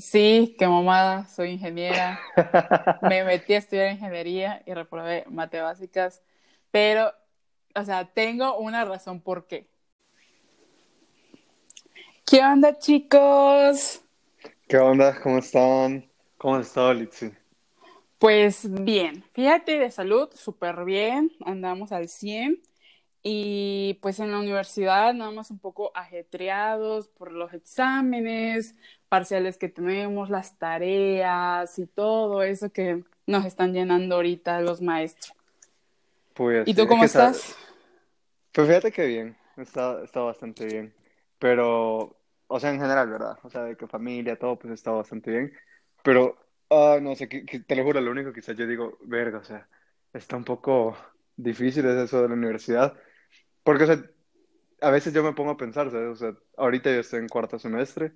Sí, qué mamada, soy ingeniera. Me metí a estudiar ingeniería y reprobé mate básicas, pero, o sea, tengo una razón por qué. ¿Qué onda, chicos? ¿Qué onda? ¿Cómo están? ¿Cómo has estado, Litsi? Pues bien, fíjate de salud, súper bien, andamos al 100 y pues en la universidad nada más un poco ajetreados por los exámenes, parciales que tenemos, las tareas y todo eso que nos están llenando ahorita los maestros. Pues, ¿Y tú cómo estás? Pues fíjate que bien, está, está bastante bien, pero, o sea, en general, ¿verdad? O sea, de que familia, todo, pues está bastante bien, pero, ah, no sé, que, te lo juro, lo único quizás yo digo, verga, o sea, está un poco difícil es eso de la universidad, porque, o sea, a veces yo me pongo a pensar, ¿sabes? O sea, ahorita yo estoy en cuarto semestre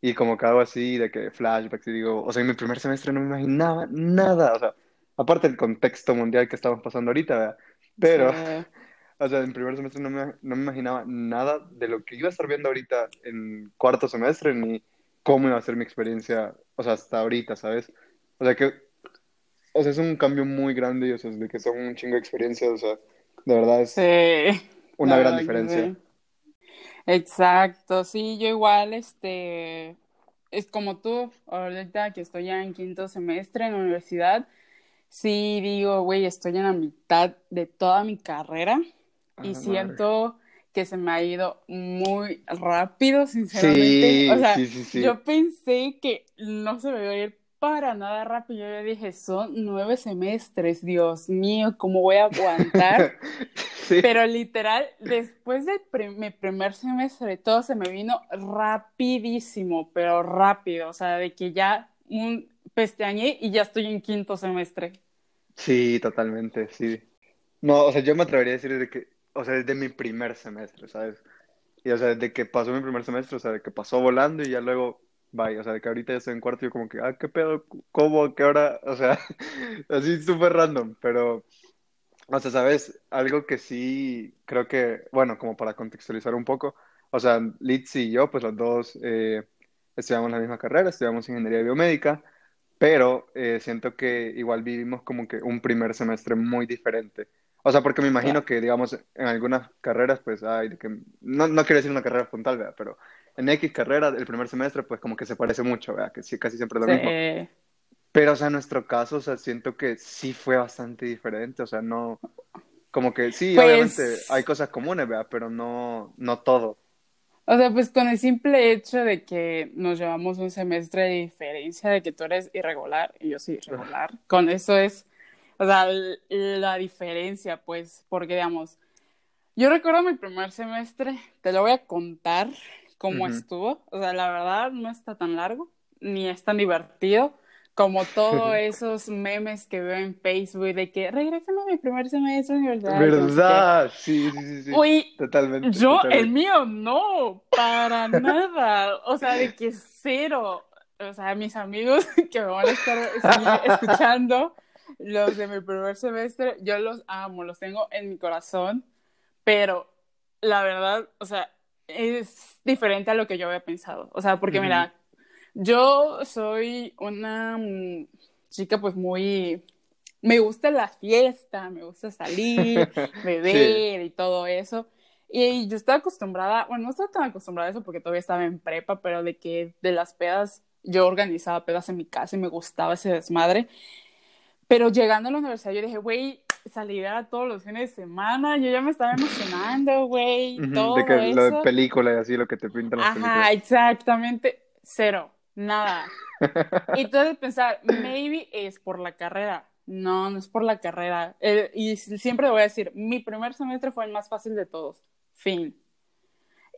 y como que hago así de que flashbacks y digo, o sea, en mi primer semestre no me imaginaba nada, o sea, aparte del contexto mundial que estamos pasando ahorita, ¿verdad? Pero, o sea, en primer semestre no me, no me imaginaba nada de lo que iba a estar viendo ahorita en cuarto semestre ni cómo iba a ser mi experiencia, o sea, hasta ahorita, ¿sabes? O sea, que, o sea, es un cambio muy grande y, o sea, de que son un chingo de experiencias, o sea, de verdad es... Sí una gran diferencia. Exacto, sí, yo igual, este, es como tú, ahorita que estoy ya en quinto semestre en la universidad, sí digo, güey, estoy en la mitad de toda mi carrera y siento que se me ha ido muy rápido, sinceramente. o sea, yo pensé que no se me iba a ir para nada rápido. Yo dije, son nueve semestres, Dios mío, ¿cómo voy a aguantar? Pero literal, después del mi primer semestre, todo se me vino rapidísimo, pero rápido. O sea, de que ya un pestañé y ya estoy en quinto semestre. Sí, totalmente, sí. No, o sea, yo me atrevería a decir de que, o sea, desde mi primer semestre, ¿sabes? Y o sea, desde que pasó mi primer semestre, o sea, de que pasó volando y ya luego, vaya, o sea, de que ahorita ya estoy en cuarto y yo como que, ah, qué pedo, cómo, qué hora, o sea, así súper random, pero o sea, ¿sabes? Algo que sí creo que, bueno, como para contextualizar un poco, o sea, Litz y yo, pues los dos eh, estudiamos la misma carrera, estudiamos ingeniería biomédica, pero eh, siento que igual vivimos como que un primer semestre muy diferente. O sea, porque me imagino que, digamos, en algunas carreras, pues, hay que, no, no quiero decir una carrera frontal, ¿verdad? Pero en X carrera, el primer semestre, pues como que se parece mucho, ¿verdad? Que sí, casi siempre es lo mismo. Pero, o sea, en nuestro caso, o sea, siento que sí fue bastante diferente, o sea, no, como que sí, pues obviamente hay cosas comunes, ¿verdad? Pero no, no todo. O sea, pues con el simple hecho de que nos llevamos un semestre de diferencia, de que tú eres irregular y yo soy irregular, con eso es, o sea, la diferencia, pues, porque digamos, yo recuerdo mi primer semestre, te lo voy a contar cómo estuvo, o sea, la verdad no está tan largo, ni es tan divertido, como todos esos memes que veo en Facebook de que regresame a mi primer semestre de universidad. ¿Verdad? Sí, sí, sí. Uy, totalmente. Yo, el mío, no, para nada. O sea, de que cero. O sea, mis amigos que me van a estar escuchando, los de mi primer semestre, yo los amo, los tengo en mi corazón, pero la verdad, o sea, es diferente a lo que yo había pensado. O sea, porque mira, yo soy una mm, chica pues muy... Me gusta la fiesta, me gusta salir, beber y todo eso. Y yo estaba acostumbrada, bueno, no estaba tan acostumbrada a eso porque todavía estaba en prepa, pero de que de las pedas, yo organizaba pedas en mi casa y me gustaba ese desmadre. Pero llegando a la universidad yo dije, güey, salir a todos los fines de semana, yo ya me estaba emocionando, güey, todo de que Lo de película y así, lo que te pintan las Ajá, exactamente, cero nada. Y debes pensar, maybe es por la carrera. No, no es por la carrera. Eh, y siempre voy a decir, mi primer semestre fue el más fácil de todos. Fin.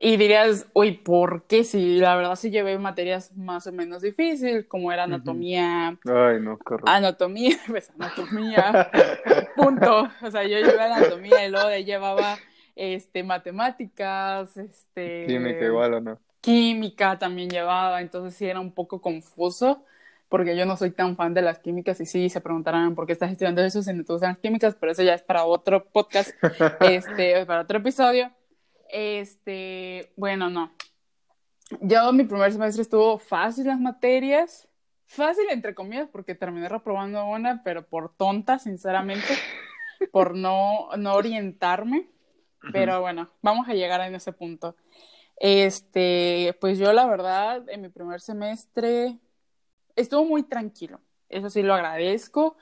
Y dirías, uy, ¿por qué? Si la verdad sí llevé materias más o menos difíciles, como era anatomía. Ay, no, correcto. Anatomía, pues anatomía. punto. O sea, yo llevé anatomía y luego llevaba este, matemáticas, este. Química igual o no química también llevaba, entonces sí era un poco confuso, porque yo no soy tan fan de las químicas y sí se preguntarán por qué estás estudiando eso si no te gustan las químicas, pero eso ya es para otro podcast, este, para otro episodio. Este, bueno, no. yo mi primer semestre estuvo fácil las materias, fácil entre comillas porque terminé reprobando una, pero por tonta, sinceramente, por no, no orientarme. Pero bueno, vamos a llegar en ese punto. Este, pues yo la verdad, en mi primer semestre estuvo muy tranquilo. Eso sí lo agradezco.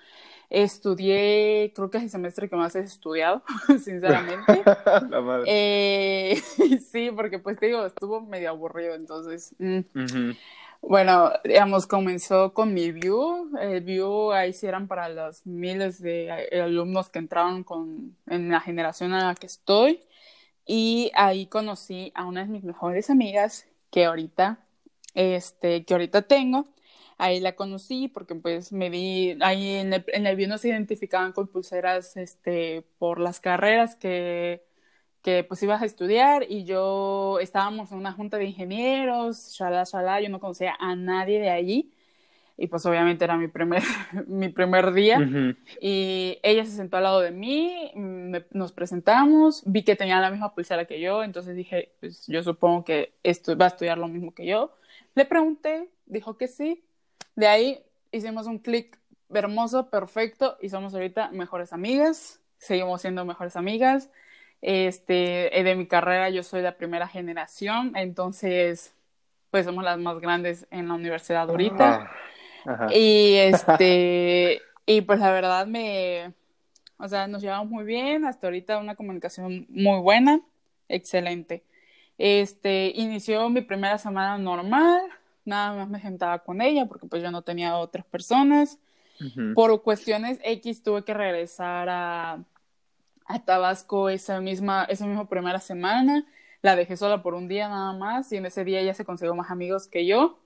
Estudié, creo que es el semestre que más he estudiado, sinceramente. La madre. Eh, sí, porque pues te digo, estuvo medio aburrido, entonces. mm. Bueno, digamos, comenzó con mi view. El view ahí sí eran para los miles de eh, alumnos que entraron con, en la generación en la que estoy. Y ahí conocí a una de mis mejores amigas que ahorita, este, que ahorita tengo. Ahí la conocí porque pues me vi, ahí en el, en el view nos identificaban con pulseras, este, por las carreras que que pues ibas a estudiar y yo estábamos en una junta de ingenieros, shalá, shalá, yo no conocía a nadie de allí y pues obviamente era mi primer, mi primer día Ujú. y ella se sentó al lado de mí, me- nos presentamos, vi que tenía la misma pulsera que yo, entonces dije, pues yo supongo que esto va a estudiar lo mismo que yo. Le pregunté, dijo que sí, de ahí hicimos un clic hermoso, perfecto y somos ahorita mejores amigas, seguimos siendo mejores amigas. Este, eh, de mi carrera yo soy la primera generación, entonces pues somos las más grandes en la universidad ahorita. Ah, Ajá. Y este, y pues la verdad me, o sea, nos llevamos muy bien, hasta ahorita una comunicación muy buena, excelente. Este, inició mi primera semana normal, nada más me sentaba con ella porque pues yo no tenía otras personas. Por cuestiones X tuve que regresar a, a Tabasco esa misma, esa misma primera semana. La dejé sola por un día nada más y en ese día ella se consiguió más amigos que yo.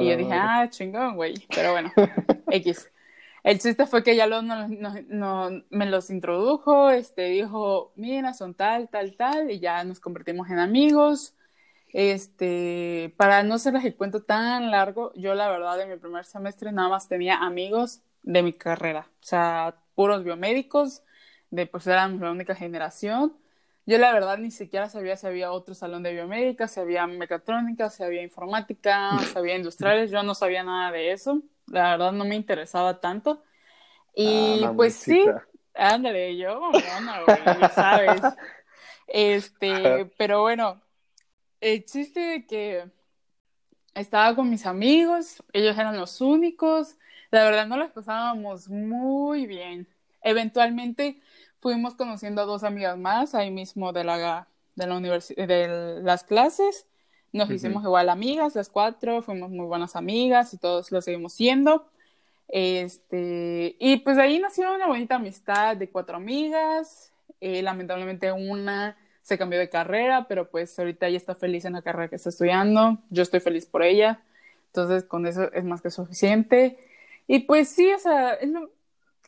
Y yo dije, ah, chingón, güey. Pero bueno, X. El chiste fue que ya lo, no, no- no- me los introdujo, este, dijo, mira, son tal, tal, tal, y ya nos convertimos en amigos. Este, para no hacerles el cuento tan largo, yo la verdad en mi primer semestre nada más tenía amigos de mi carrera, o sea, puros biomédicos, de pues éramos la única generación. Yo la verdad ni siquiera sabía si había otro salón de biomédica, si había mecatrónica, si había informática, si había industriales, yo no sabía nada de eso, la verdad no me interesaba tanto. Y Ah, pues sí, ándale, yo, mamona, güey, ya sabes. Este, pero bueno, el chiste de que estaba con mis amigos, ellos eran los únicos, la verdad no las pasábamos muy bien. Eventualmente fuimos conociendo a dos amigas más ahí mismo de la, de la universi- de las clases. Nos hicimos igual amigas, las cuatro, fuimos muy buenas amigas y todos lo seguimos siendo. Este, y pues ahí nació una bonita amistad de cuatro amigas. Eh, lamentablemente una se cambió de carrera, pero pues ahorita ella está feliz en la carrera que está estudiando. Yo estoy feliz por ella. Entonces, con eso es más que suficiente. Y pues sí, o sea, lo-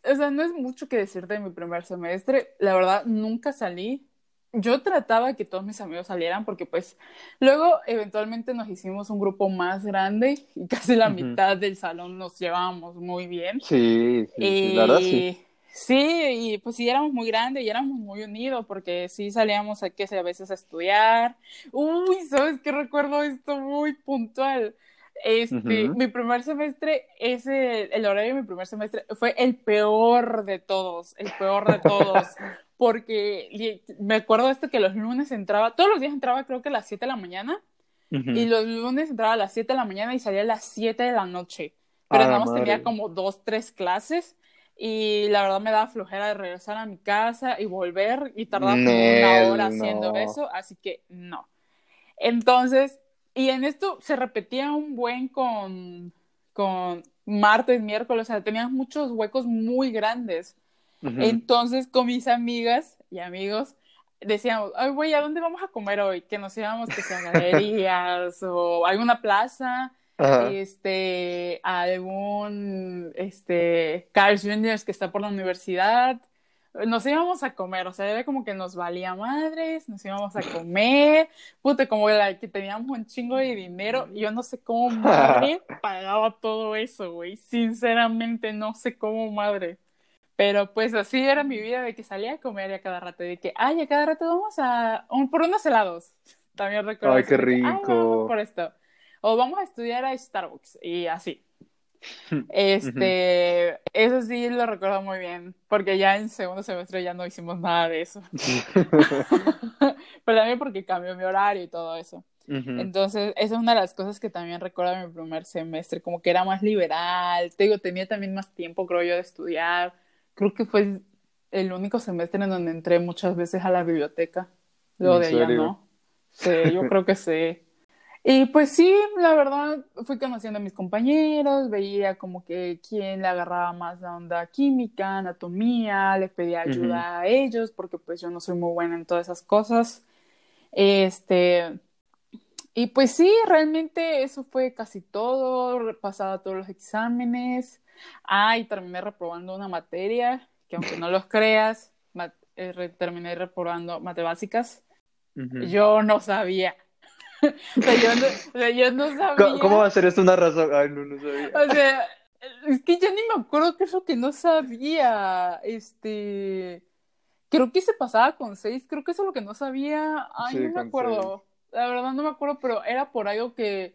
o sea, no es mucho que decir de mi primer semestre. La verdad, nunca salí. Yo trataba que todos mis amigos salieran porque pues luego eventualmente nos hicimos un grupo más grande y casi la mitad del salón nos llevábamos muy bien. Sí, sí, sí, la verdad sí. Sí, y pues sí éramos muy grandes y éramos muy unidos porque sí salíamos a que a veces a estudiar. Uy, ¿sabes qué recuerdo esto muy puntual? Este, Ujú. mi primer semestre, ese, el horario de mi primer semestre fue el peor de todos, el peor de todos, porque me acuerdo esto que los lunes entraba, todos los días entraba creo que a las 7 de la mañana y los lunes entraba a las 7 de la mañana y salía a las 7 de la noche. Pero Ah, nada más madre. tenía como dos, tres clases. Y la verdad me daba flojera de regresar a mi casa y volver y tardaba como una hora haciendo no. eso, así que no. Entonces, y en esto se repetía un buen con, con martes, miércoles, o sea, tenías muchos huecos muy grandes. Ujú. Entonces, con mis amigas y amigos, decíamos, ay, güey, ¿a dónde vamos a comer hoy? Que nos íbamos, que sea a galerías o alguna plaza, Ajá. este, algún, este, Carl's Jr. que está por la universidad. Nos íbamos a comer, o sea, era como que nos valía madres, nos íbamos a comer, puta, como la que teníamos un chingo de dinero, yo no sé cómo madre pagaba todo eso, güey, sinceramente no sé cómo madre. Pero pues así era mi vida de que salía a comer y a cada rato, de que, ay, a cada rato vamos a un, por unos helados. También recuerdo. Ay, qué que, "Ay, rico". vamos por esto. O vamos a estudiar a Starbucks y así. Este, eso sí lo recuerdo muy bien, porque ya en segundo semestre ya no hicimos nada de eso. Pero también porque cambió mi horario y todo eso. Entonces, esa es una de las cosas que también recuerdo de mi primer semestre, como que era más liberal, te digo, tenía también más tiempo, creo yo, de estudiar. Creo que fue el único semestre en donde entré muchas veces a la biblioteca. Luego ¿En de allá, serio? ¿no? Sí, yo creo que sí. Y pues sí, la verdad, fui conociendo a mis compañeros, veía como que quién le agarraba más la onda química, anatomía, les pedía ayuda a ellos, porque pues yo no soy muy buena en todas esas cosas. Este, y pues sí, realmente eso fue casi todo, repasaba todos los exámenes. Ah, y terminé reprobando una materia, que aunque no los creas, eh, terminé reprobando matemáticas. Ujú. Yo no sabía. O sea, yo no, o sea, yo no sabía. ¿Cómo, cómo va a ser esto una razón? Ay, no, no sabía. O sea, es que ya ni me acuerdo qué es lo que no sabía. Este. Creo que se pasaba con seis, creo que eso es lo que no sabía. Ay, Sí, no me acuerdo. La verdad no me acuerdo, pero era por algo que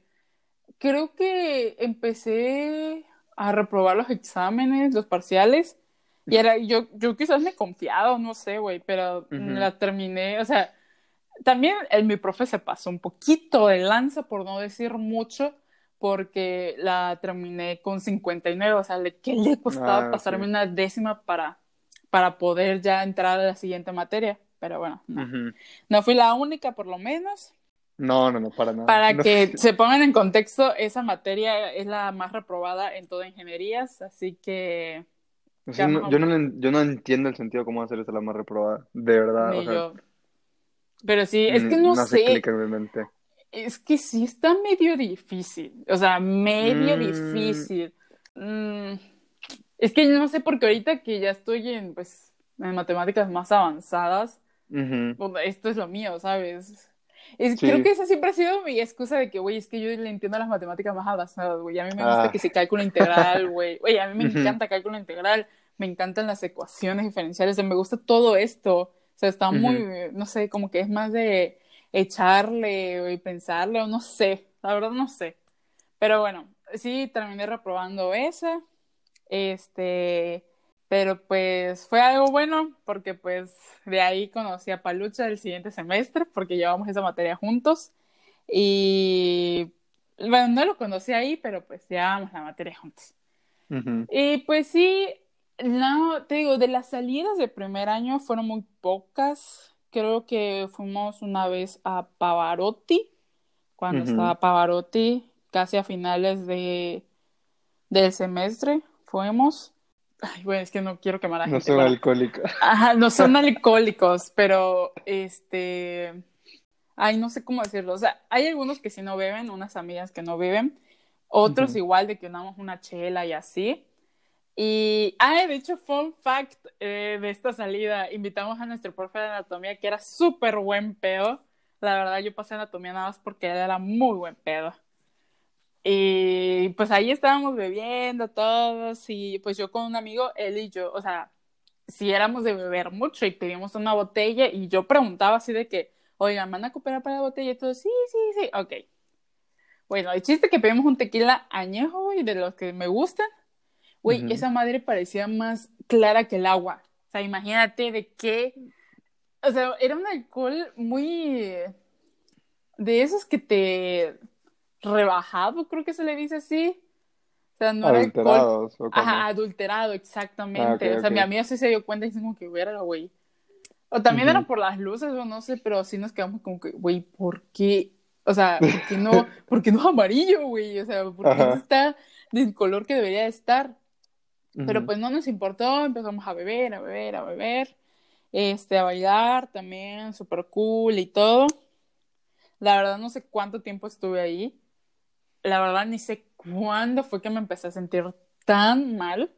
creo que empecé a reprobar los exámenes, los parciales. Y era, yo, yo quizás me confiaba, no sé, güey, pero la terminé, o sea, también el, mi profe se pasó un poquito de lanza, por no decir mucho, porque la terminé con 59, o sea, ¿qué le costaba Ah, pasarme sí. una décima para, para poder ya entrar a la siguiente materia? Pero bueno, no. No fui la única, por lo menos. No, no, no, para nada. Para No. que se pongan en contexto, esa materia es la más reprobada en toda ingenierías, así que O sea, no- Ya, yo, no, yo no entiendo el sentido de cómo hacer esta la más reprobada. De verdad, o sea, yo. Pero sí, es que mm, no hace sé, es que sí está medio difícil, o sea, medio Mm. difícil. Mm, es que no sé, porque ahorita que ya estoy en, pues, en matemáticas más avanzadas, Ujú. pues, esto es lo mío, ¿sabes? Es- Sí. Creo que esa siempre ha sido mi excusa de que, güey, es que yo le entiendo las matemáticas más avanzadas, güey. A mí me gusta Ah. que se cálculo integral, güey. Oye, a mí me Ujú. encanta cálculo integral, me encantan las ecuaciones diferenciales, o sea, me gusta todo esto. Sea, está muy, no sé, como que es más de echarle y pensarle, o no sé, la verdad no sé. Pero bueno, sí, terminé reprobando esa. Este, pero pues fue algo bueno porque pues de ahí conocí a Palucha el siguiente semestre porque llevamos esa materia juntos y bueno, no lo conocí ahí, pero pues llevábamos la materia juntos. Ujú. Y pues sí, no, te digo, de las salidas de primer año fueron muy pocas. Creo que fuimos una vez a Pavarotti, cuando estaba Pavarotti, casi a finales de, del semestre, fuimos. Ay, bueno, es que no quiero quemar a No gente. soy bueno. alcohólica. Ajá, no son alcohólicos, pero este, ay, no sé cómo decirlo. O sea, hay algunos que sí no beben, unas amigas que no beben, otros igual de que damos una chela y así. Y, ah, de hecho, fun fact eh, de esta salida, invitamos a nuestro profe de anatomía que era súper buen pedo. La verdad, yo pasé anatomía nada más porque él era muy buen pedo. Y pues ahí estábamos bebiendo todos y pues yo con un amigo, él y yo, o sea, si éramos de beber mucho y pedimos una botella y yo preguntaba así de que, oigan, ¿van a cooperar para la botella? Y todos, sí, sí, sí, ok. Bueno, el chiste que pedimos un tequila añejo, güey, de los que me gustan. Güey, esa madre parecía más clara que el agua. O sea, imagínate de qué... O sea, era un alcohol muy... De esos que te... Rebajado, creo que se le dice así. O sea, no era alcohol Adulterados, ¿o cómo? Ajá, adulterado, exactamente. Ah, o sea, mi amiga sí se dio cuenta y dice como que, verga, güey. O también era por las luces o no sé, pero sí nos quedamos como que, güey, ¿por qué? O sea, ¿por qué no, ¿por qué no es amarillo, güey? O sea, ¿por qué no está del color que debería de estar? Pero pues no nos importó, empezamos a beber, a beber, a beber, este, a bailar también, súper cool y todo. La verdad no sé cuánto tiempo estuve ahí. La verdad ni sé cuándo fue que me empecé a sentir tan mal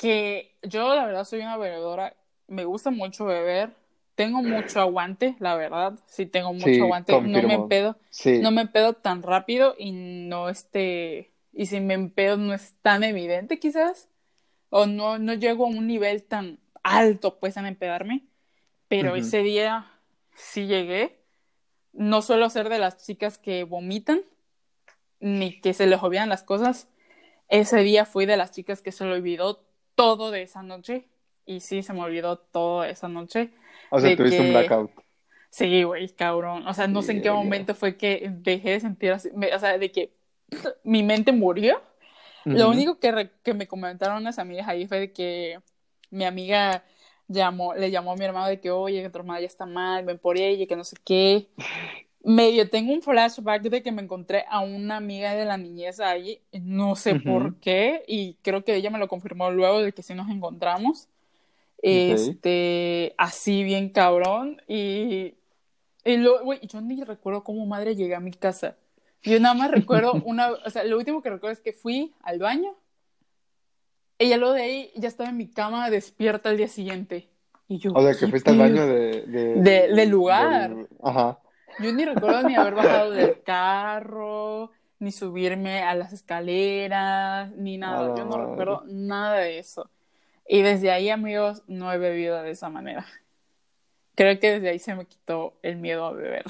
que yo la verdad soy una bebedora, me gusta mucho beber, tengo mucho aguante, la verdad, sí tengo mucho Sí, aguante, no me Sí. no me empedo tan rápido y no este, y si me empedo no es tan evidente quizás, o no, no llego a un nivel tan alto pues en empedarme, pero Ujú. ese día sí llegué, no suelo ser de las chicas que vomitan, ni que se les olvidan las cosas. Ese día fui de las chicas que se le olvidó todo de esa noche. Y sí, se me olvidó todo esa noche. O sea, tuviste un que- blackout. Sí, güey, cabrón. O sea, no sé en qué momento fue que dejé de sentir así. o sea, de que mi mente murió. Lo único que, re- que me comentaron unas amigas ahí fue de que mi amiga llamó, le llamó a mi hermano de que, oye, que tu hermana ya está mal, ven por ella, que no sé qué. Medio tengo un flashback de que me encontré a una amiga de la niñez ahí, no sé por qué, y creo que ella me lo confirmó luego de que sí nos encontramos. Este, así bien cabrón, y, y lo, güey, yo ni recuerdo cómo madre llegué a mi casa. Yo nada más recuerdo una, o sea, lo último que recuerdo es que fui al baño. Ella luego de ahí ya estaba en mi cama despierta al día siguiente. Y yo, O sea, que ¿qué fuiste al baño de... de- lugar. Ajá. Yo ni recuerdo ni haber bajado del carro, ni subirme a las escaleras, ni nada. Yo no madre. recuerdo nada de eso. Y desde ahí, amigos, no he bebido de esa manera. Creo que desde ahí se me quitó el miedo a beber.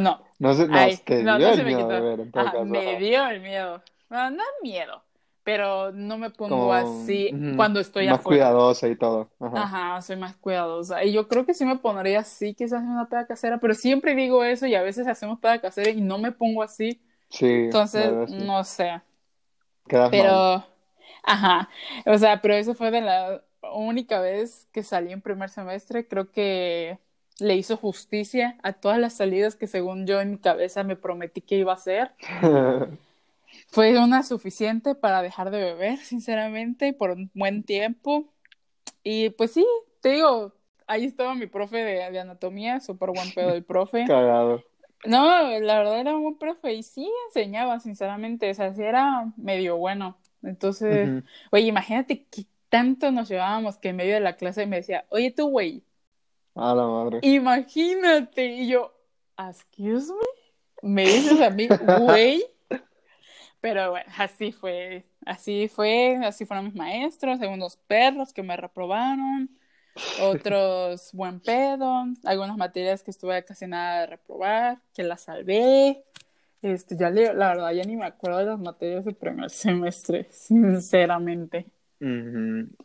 Bueno, No sé, no, Ay, te no, dio no el se me miedo de quitó. ver, en todo Ajá, caso. me ajá. dio el miedo. Bueno, no miedo, pero no me pongo Como, así ujú, cuando estoy Más afuera. cuidadosa y todo. Ajá. Ajá, soy más cuidadosa. Y yo creo que sí me pondría así, quizás en una peda casera, pero siempre digo eso y a veces hacemos peda casera y no me pongo así. Sí, Entonces, verdad, sí. no sé. Quedas mal. Pero, ajá, o sea, pero eso fue de la única vez que salí en primer semestre. Creo que le hizo justicia a todas las salidas que según yo en mi cabeza me prometí que iba a hacer. Fue una suficiente para dejar de beber, sinceramente, por un buen tiempo. Y pues sí, te digo, ahí estaba mi profe de, de anatomía, súper buen pedo el profe. Cagado. No, la verdad era un buen profe y sí enseñaba, sinceramente, o sea, sí era medio bueno. Entonces, Ujú. oye, imagínate que tanto nos llevábamos que en medio de la clase me decía, oye tú, güey, A la madre. imagínate. Y yo, excuse me, me dices a mí, güey. Pero bueno, así fue, así fue, así fueron mis maestros, algunos perros que me reprobaron, otros buen pedo, algunas materias que estuve casi nada de reprobar, que las salvé. Este, ya le- la verdad, ya ni me acuerdo de las materias del primer semestre, sinceramente.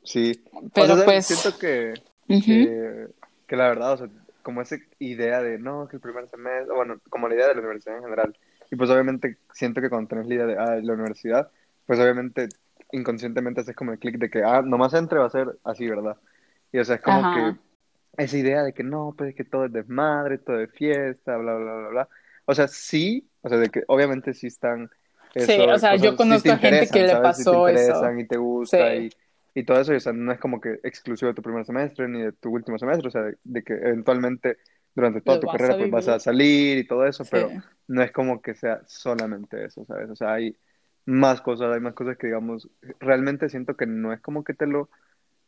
Sí. O Pero pues, Siento que, ujú, que, que la verdad, o sea, como esa idea de, no, que el primer semestre, bueno, como la idea de la universidad en general. Y pues obviamente siento que cuando tenés la idea de, ah, la universidad, pues obviamente inconscientemente haces como el clic de que, ah, nomás entre va a ser así, ¿verdad? Y o sea, es como Ajá. que esa idea de que no, pues es que todo es desmadre, todo es fiesta, bla, bla, bla, bla. O sea, sí, o sea, de que obviamente sí están Sí, eso, o sea, yo sí conozco te a gente que le ¿sabes? Sí te pasó eso. y te gusta Sí. y, y todo eso, y, o sea, no es como que exclusivo de tu primer semestre ni de tu último semestre, o sea, de, de que eventualmente durante toda tu carrera pues vas a salir y todo eso, Sí. pero no es como que sea solamente eso, ¿sabes? O sea, hay más cosas, hay más cosas que digamos, realmente siento que no es como que te lo,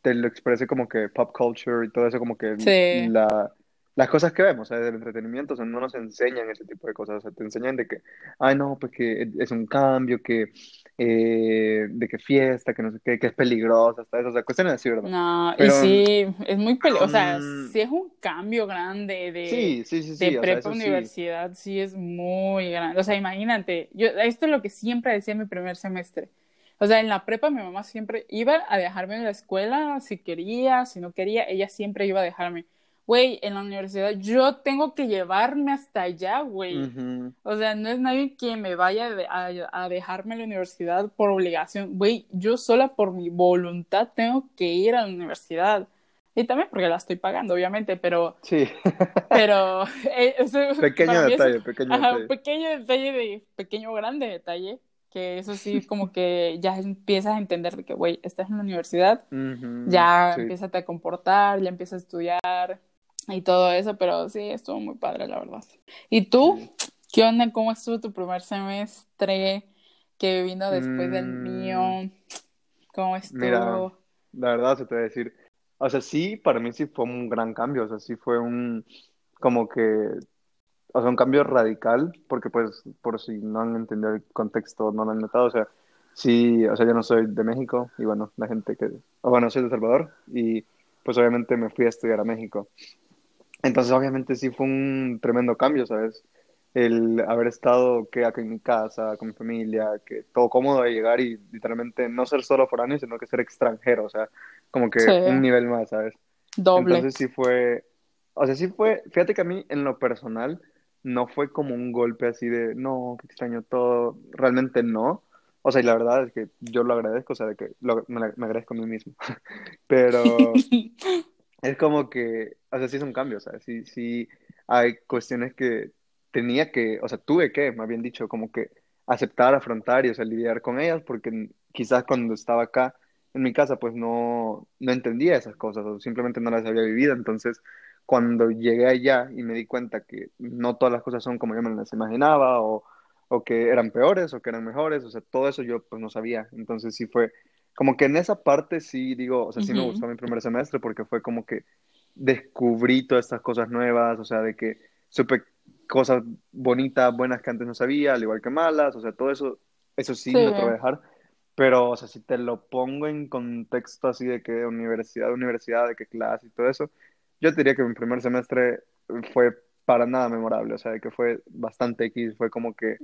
te lo exprese como que pop culture y todo eso, como que Sí. la, las cosas que vemos, ¿sabes? Del entretenimiento, o sea, no nos enseñan ese tipo de cosas, o sea, te enseñan de que, ay, no, pues que es un cambio, que, eh, de que fiesta, que no sé qué, que es peligrosa, hasta eso, o sea, cuestiones así, ¿verdad? No, y sí, es muy peligroso, o sea, mm, sí es un cambio grande de, sí, sí, sí, de sea, prepa a eso sí. universidad, sí es muy grande. O sea, imagínate, yo, esto es lo que siempre decía en mi primer semestre. O sea, en la prepa mi mamá siempre iba a dejarme en la escuela si quería, si no quería, ella siempre iba a dejarme. Güey, en la universidad yo tengo que llevarme hasta allá, güey. Ujú. O sea, no es nadie que me vaya a, a dejarme a la universidad por obligación. Güey, yo sola por mi voluntad tengo que ir a la universidad. Y también porque la estoy pagando, obviamente, pero, Sí, pero eh, eso- pequeño eso- detalle, pequeño ajá, detalle. pequeño detalle de pequeño grande detalle, que eso sí como que ya empiezas a entender de que, güey, estás en la universidad, Ujú, ya sí. empiezas a comportar, ya empiezas a estudiar y todo eso, pero sí, estuvo muy padre, la verdad. ¿Y tú? ¿Qué onda? ¿Cómo estuvo tu primer semestre? ¿Qué vino después del Mm, mío? ¿Cómo Mira, estuvo? la verdad, se te voy a decir, o sea, sí, para mí sí fue un gran cambio, o sea, sí fue un, como que, o sea, un cambio radical, porque pues, por si no han entendido el contexto, no lo han notado, o sea, sí, o sea, yo no soy de México, y bueno, la gente que, o bueno, soy de El Salvador, y pues obviamente me fui a estudiar a México. Entonces, obviamente, sí fue un tremendo cambio, ¿sabes? El haber estado que acá en mi casa, con mi familia, que todo cómodo de llegar y literalmente no ser solo foráneo, sino que ser extranjero, o sea, como que Sí, un nivel más, ¿sabes? doble. Entonces sí fue, o sea, sí fue, fíjate que a mí en lo personal no fue como un golpe así de, no, que extraño todo, realmente no. O sea, y la verdad es que yo lo agradezco, o sea, de que lo- me, me agradezco a mí mismo. Pero es como que, o sea, sí es un o sea, sí, sí hay cuestiones que tenía que, o sea, tuve que, más bien dicho, como que aceptar, afrontar y, o sea, lidiar con ellas, porque quizás cuando estaba acá en mi casa, pues no, no entendía esas cosas, o simplemente no las había vivido, entonces cuando llegué allá y me di cuenta que no todas las cosas son como yo me las imaginaba, o, o que eran peores, o que eran mejores, o sea, todo eso yo pues no sabía, entonces sí fue como que en esa parte sí digo, o sea, sí me Ujú. gustó mi primer semestre porque fue como que descubrí todas estas cosas nuevas, o sea, de que supe cosas bonitas, buenas que antes no sabía, al igual que malas, o sea, todo eso, eso sí Sí, no te lo voy a dejar, pero, o sea, si te lo pongo en contexto así de que universidad, universidad, de qué clase y todo eso, yo te diría que mi primer semestre fue para nada memorable, o sea, de que fue bastante X, fue como que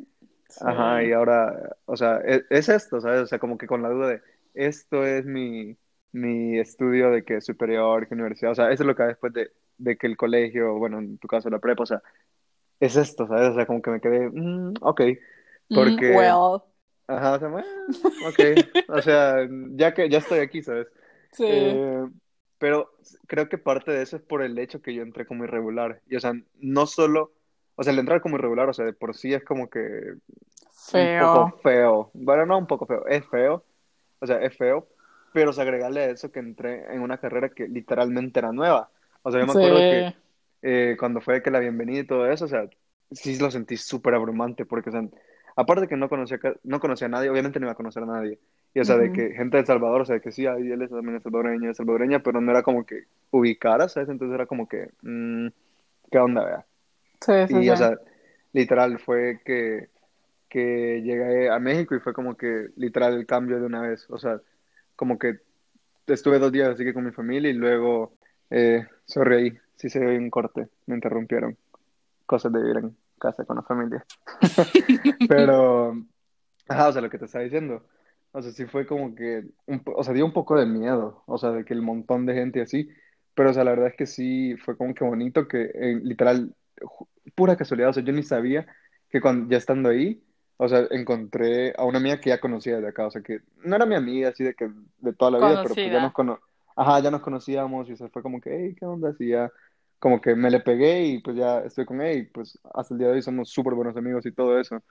Ajá, y sí. ahora, o sea, es, es esto, ¿sabes? O sea, como que con la duda de, esto es mi, mi estudio de que superior, que universidad, o sea, eso es lo que después de, de que el colegio, bueno, en tu caso la prepa, o sea, es esto, ¿sabes? O sea, como que me quedé, mm, ok, Mm, porque, well. ajá, o sea, bueno, ok, o sea, ya que ya estoy aquí, ¿sabes? Sí, Eh, pero creo que parte de eso es por el hecho que yo entré como irregular, y o sea, no solo, o sea, el entrar como irregular, o sea, de por sí es como que un poco feo. feo. Bueno, no un poco feo, es feo. O sea, es feo. Pero se agregarle a eso que entré en una carrera que literalmente era nueva. O sea, yo me Sí, acuerdo que eh, cuando fue que la bienvenida y todo eso, o sea, sí lo sentí súper abrumante porque, o sea, aparte que no conocía, no conocía a nadie, obviamente no iba a conocer a nadie. Y, o sea, de ujú. que gente de El Salvador, o sea, que sí, ahí él es también es salvadoreño, es salvadoreña, pero no era como que ubicara, ¿sabes? Entonces era como que, mm, ¿qué onda, vea? Sí, sí, Y, o sí. sea, literal fue que que llegué a México y fue como que literal el cambio de una vez. O sea, como que estuve dos días así que con mi familia y luego, eh, ahí, sí se dio un corte, me interrumpieron. Cosas de vivir en casa con la familia. Pero, ajá, o sea, lo que te estaba diciendo. O sea, sí fue como que, un o sea, dio un poco de miedo, o sea, de que el montón de gente así, pero, o sea, la verdad es que sí fue como que bonito que, eh, literal, pura casualidad, o sea, yo ni sabía que cuando, ya estando ahí, o sea, encontré a una amiga que ya conocía de acá, o sea, que no era mi amiga así de que, de toda la vida, pero pues ya nos Conocida. cono, ajá, ya nos conocíamos y o sea, fue como que, hey, ¿qué onda? Así ya, como que me le pegué y pues ya estoy con ella y pues hasta el día de hoy somos súper buenos amigos y todo eso.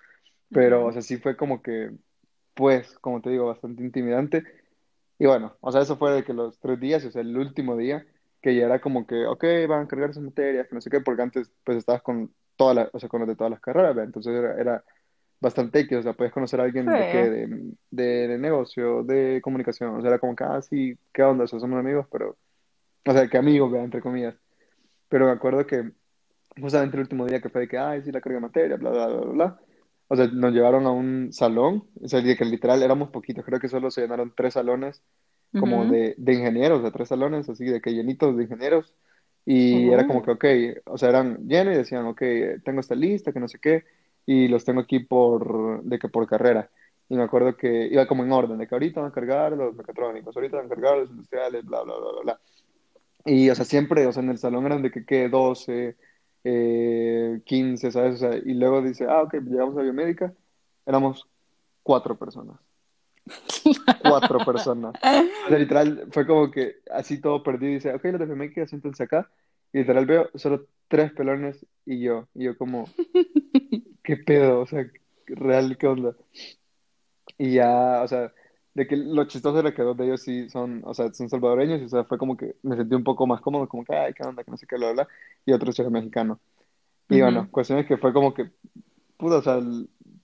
Pero, o Ujú. sea, sí fue como que, pues, como te digo, bastante intimidante. Y bueno, o sea, eso fue de que los tres días, o sea, el último día, que ya era como que, ok, van a cargar sus materias, que no sé qué, porque antes, pues, estabas con todas las, o sea, con los de todas las carreras, ¿verdad? Entonces era, era bastante X, o sea, puedes conocer a Sí. alguien de qué, de, de, de negocio, de comunicación, o sea, era como que, ah, sí, ¿qué onda? O sea, somos amigos, pero, o sea, que amigos, ¿verdad? Entre comillas. Pero me acuerdo que justamente el último día que fue de que, ay, sí, la carga de materia, bla, bla, bla, bla. O sea, nos llevaron a un salón, o sea, de que literal éramos poquitos, creo que solo se llenaron tres salones como Ujú. de, de ingenieros, de tres salones, así de que llenitos de ingenieros. Y era como Uh, que, ok, o sea, eran llenos y decían, ok, tengo esta lista, que no sé qué, y los tengo aquí por, de que por carrera. Y me acuerdo que iba como en orden, de que ahorita van a cargar los mecatrónicos, ahorita van a cargar los industriales, bla, bla, bla, bla, bla. Y, o sea, siempre, o sea, en el salón eran de que, ¿qué? 12, eh, 15, ¿sabes? O sea, y luego dice, ah, ok, llegamos a biomédica, éramos cuatro personas, cuatro personas. O sea, literal, fue como que así todo perdido, y dice, ok, los de biomédica, siéntense acá, y literal veo solo tres pelones y yo, y yo como, ¿qué pedo? O sea, real, ¿qué onda? Y ya, o sea, de que lo chistoso era que dos de ellos sí son, o sea, son salvadoreños, y o sea, fue como que me sentí un poco más cómodo, como que, ay, qué onda, que no sé qué, bla, bla, y otro chico mexicano. Y ujú. bueno, cuestiones que fue como que, puta, o sea,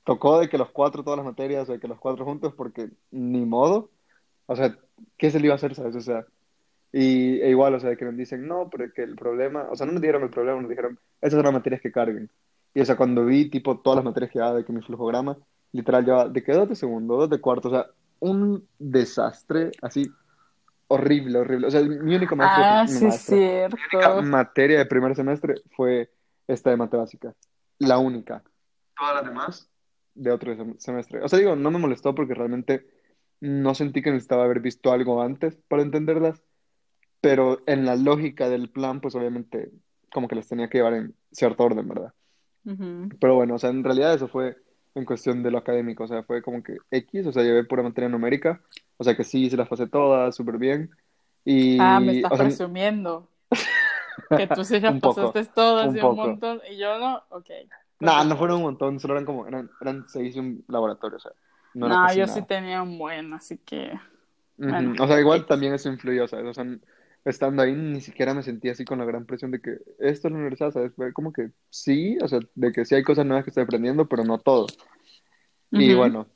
tocó de que los cuatro, todas las materias, o sea, que los cuatro juntos, porque ni modo, o sea, ¿qué se le iba a hacer, sabes? O sea, y e igual, o sea, de que nos dicen, no, pero es que el problema, o sea, no nos dijeron el problema, nos dijeron, esas son las materias que carguen. Y o sea, cuando vi, tipo, todas las materias que daba de que mi flujograma, literal, llevaba de que dos de segundo, dos de cuarto, o sea, un desastre, así, horrible, horrible. O sea, mi único maestro, Ah, mi sí, maestro, mi única cierto. materia de primer semestre fue esta de mate básica. La única. Todas las demás de otro sem- semestre. O sea, digo, no me molestó porque realmente no sentí que necesitaba haber visto algo antes para entenderlas, pero en la lógica del plan, pues obviamente como que las tenía que llevar en cierto orden, ¿verdad? Pero bueno, o sea, en realidad eso fue en cuestión de lo académico, o sea, fue como que X, o sea, llevé pura materia numérica, o sea que sí, se las pasé todas súper bien. Ah, me Y, estás o sea, presumiendo que tú sí las poco, pasaste todas un y un poco. montón y yo no. Ok, Nah, no continúa. fueron un montón, solo eran como, eran, eran seis y un laboratorio, o sea, no No, casi yo sí nada. tenía un buen, así que, Ujú, bueno, O sea, igual X. también eso influyó, ¿sabes? O sea, estando ahí ni siquiera me sentía así con la gran presión de que esto es la universidad, ¿sabes? Fue como que sí, o sea, de que sí hay cosas nuevas que estoy aprendiendo, pero no todo. Y bueno,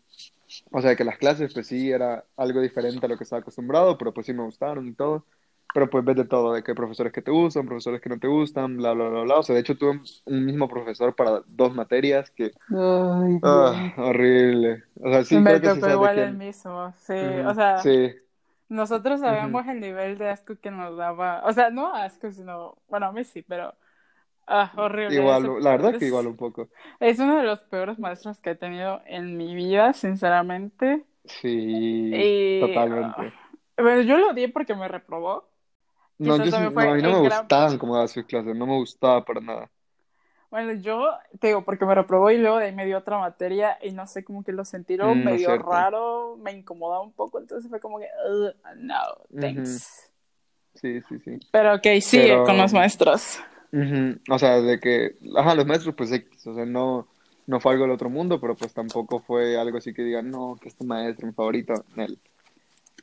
o sea, que las clases, pues sí, era algo diferente a lo que estaba acostumbrado, pero pues sí me gustaron y todo. Pero pues ves de todo, de que hay profesores que te gustan, profesores que no te gustan, bla, bla, bla, bla. O sea, de hecho tuve un, mismo profesor para dos materias que, Ay, ah, Dios. horrible. O sea, sí, Me creo que sí de igual el mismo, sí, o sea, sí, nosotros sabemos el nivel de asco que nos daba, o sea, no asco, sino, bueno, a mí sí, pero, ah, horrible, Igual, la verdad que igual un poco. es uno de los peores maestros que he tenido en mi vida, sinceramente, Sí, y, totalmente. ah, bueno, yo lo odié porque me reprobó, No, yo no, a mí no me gran, gustaban cómo daba sus clases, no me gustaba para nada. Bueno, yo, te digo, porque me reprobó y luego de ahí me dio otra materia y no sé, como que lo sentí Mm, es medio cierto. raro, me incomodaba un poco, entonces fue como que, "Ugh, no, thanks. Sí, sí, sí. Pero ok, sigue con los maestros. O sea, de que, ajá, los maestros, pues X, o sea, no, no fue algo del otro mundo, pero pues tampoco fue algo así que digan, no, que este maestro, mi favorito, Nel.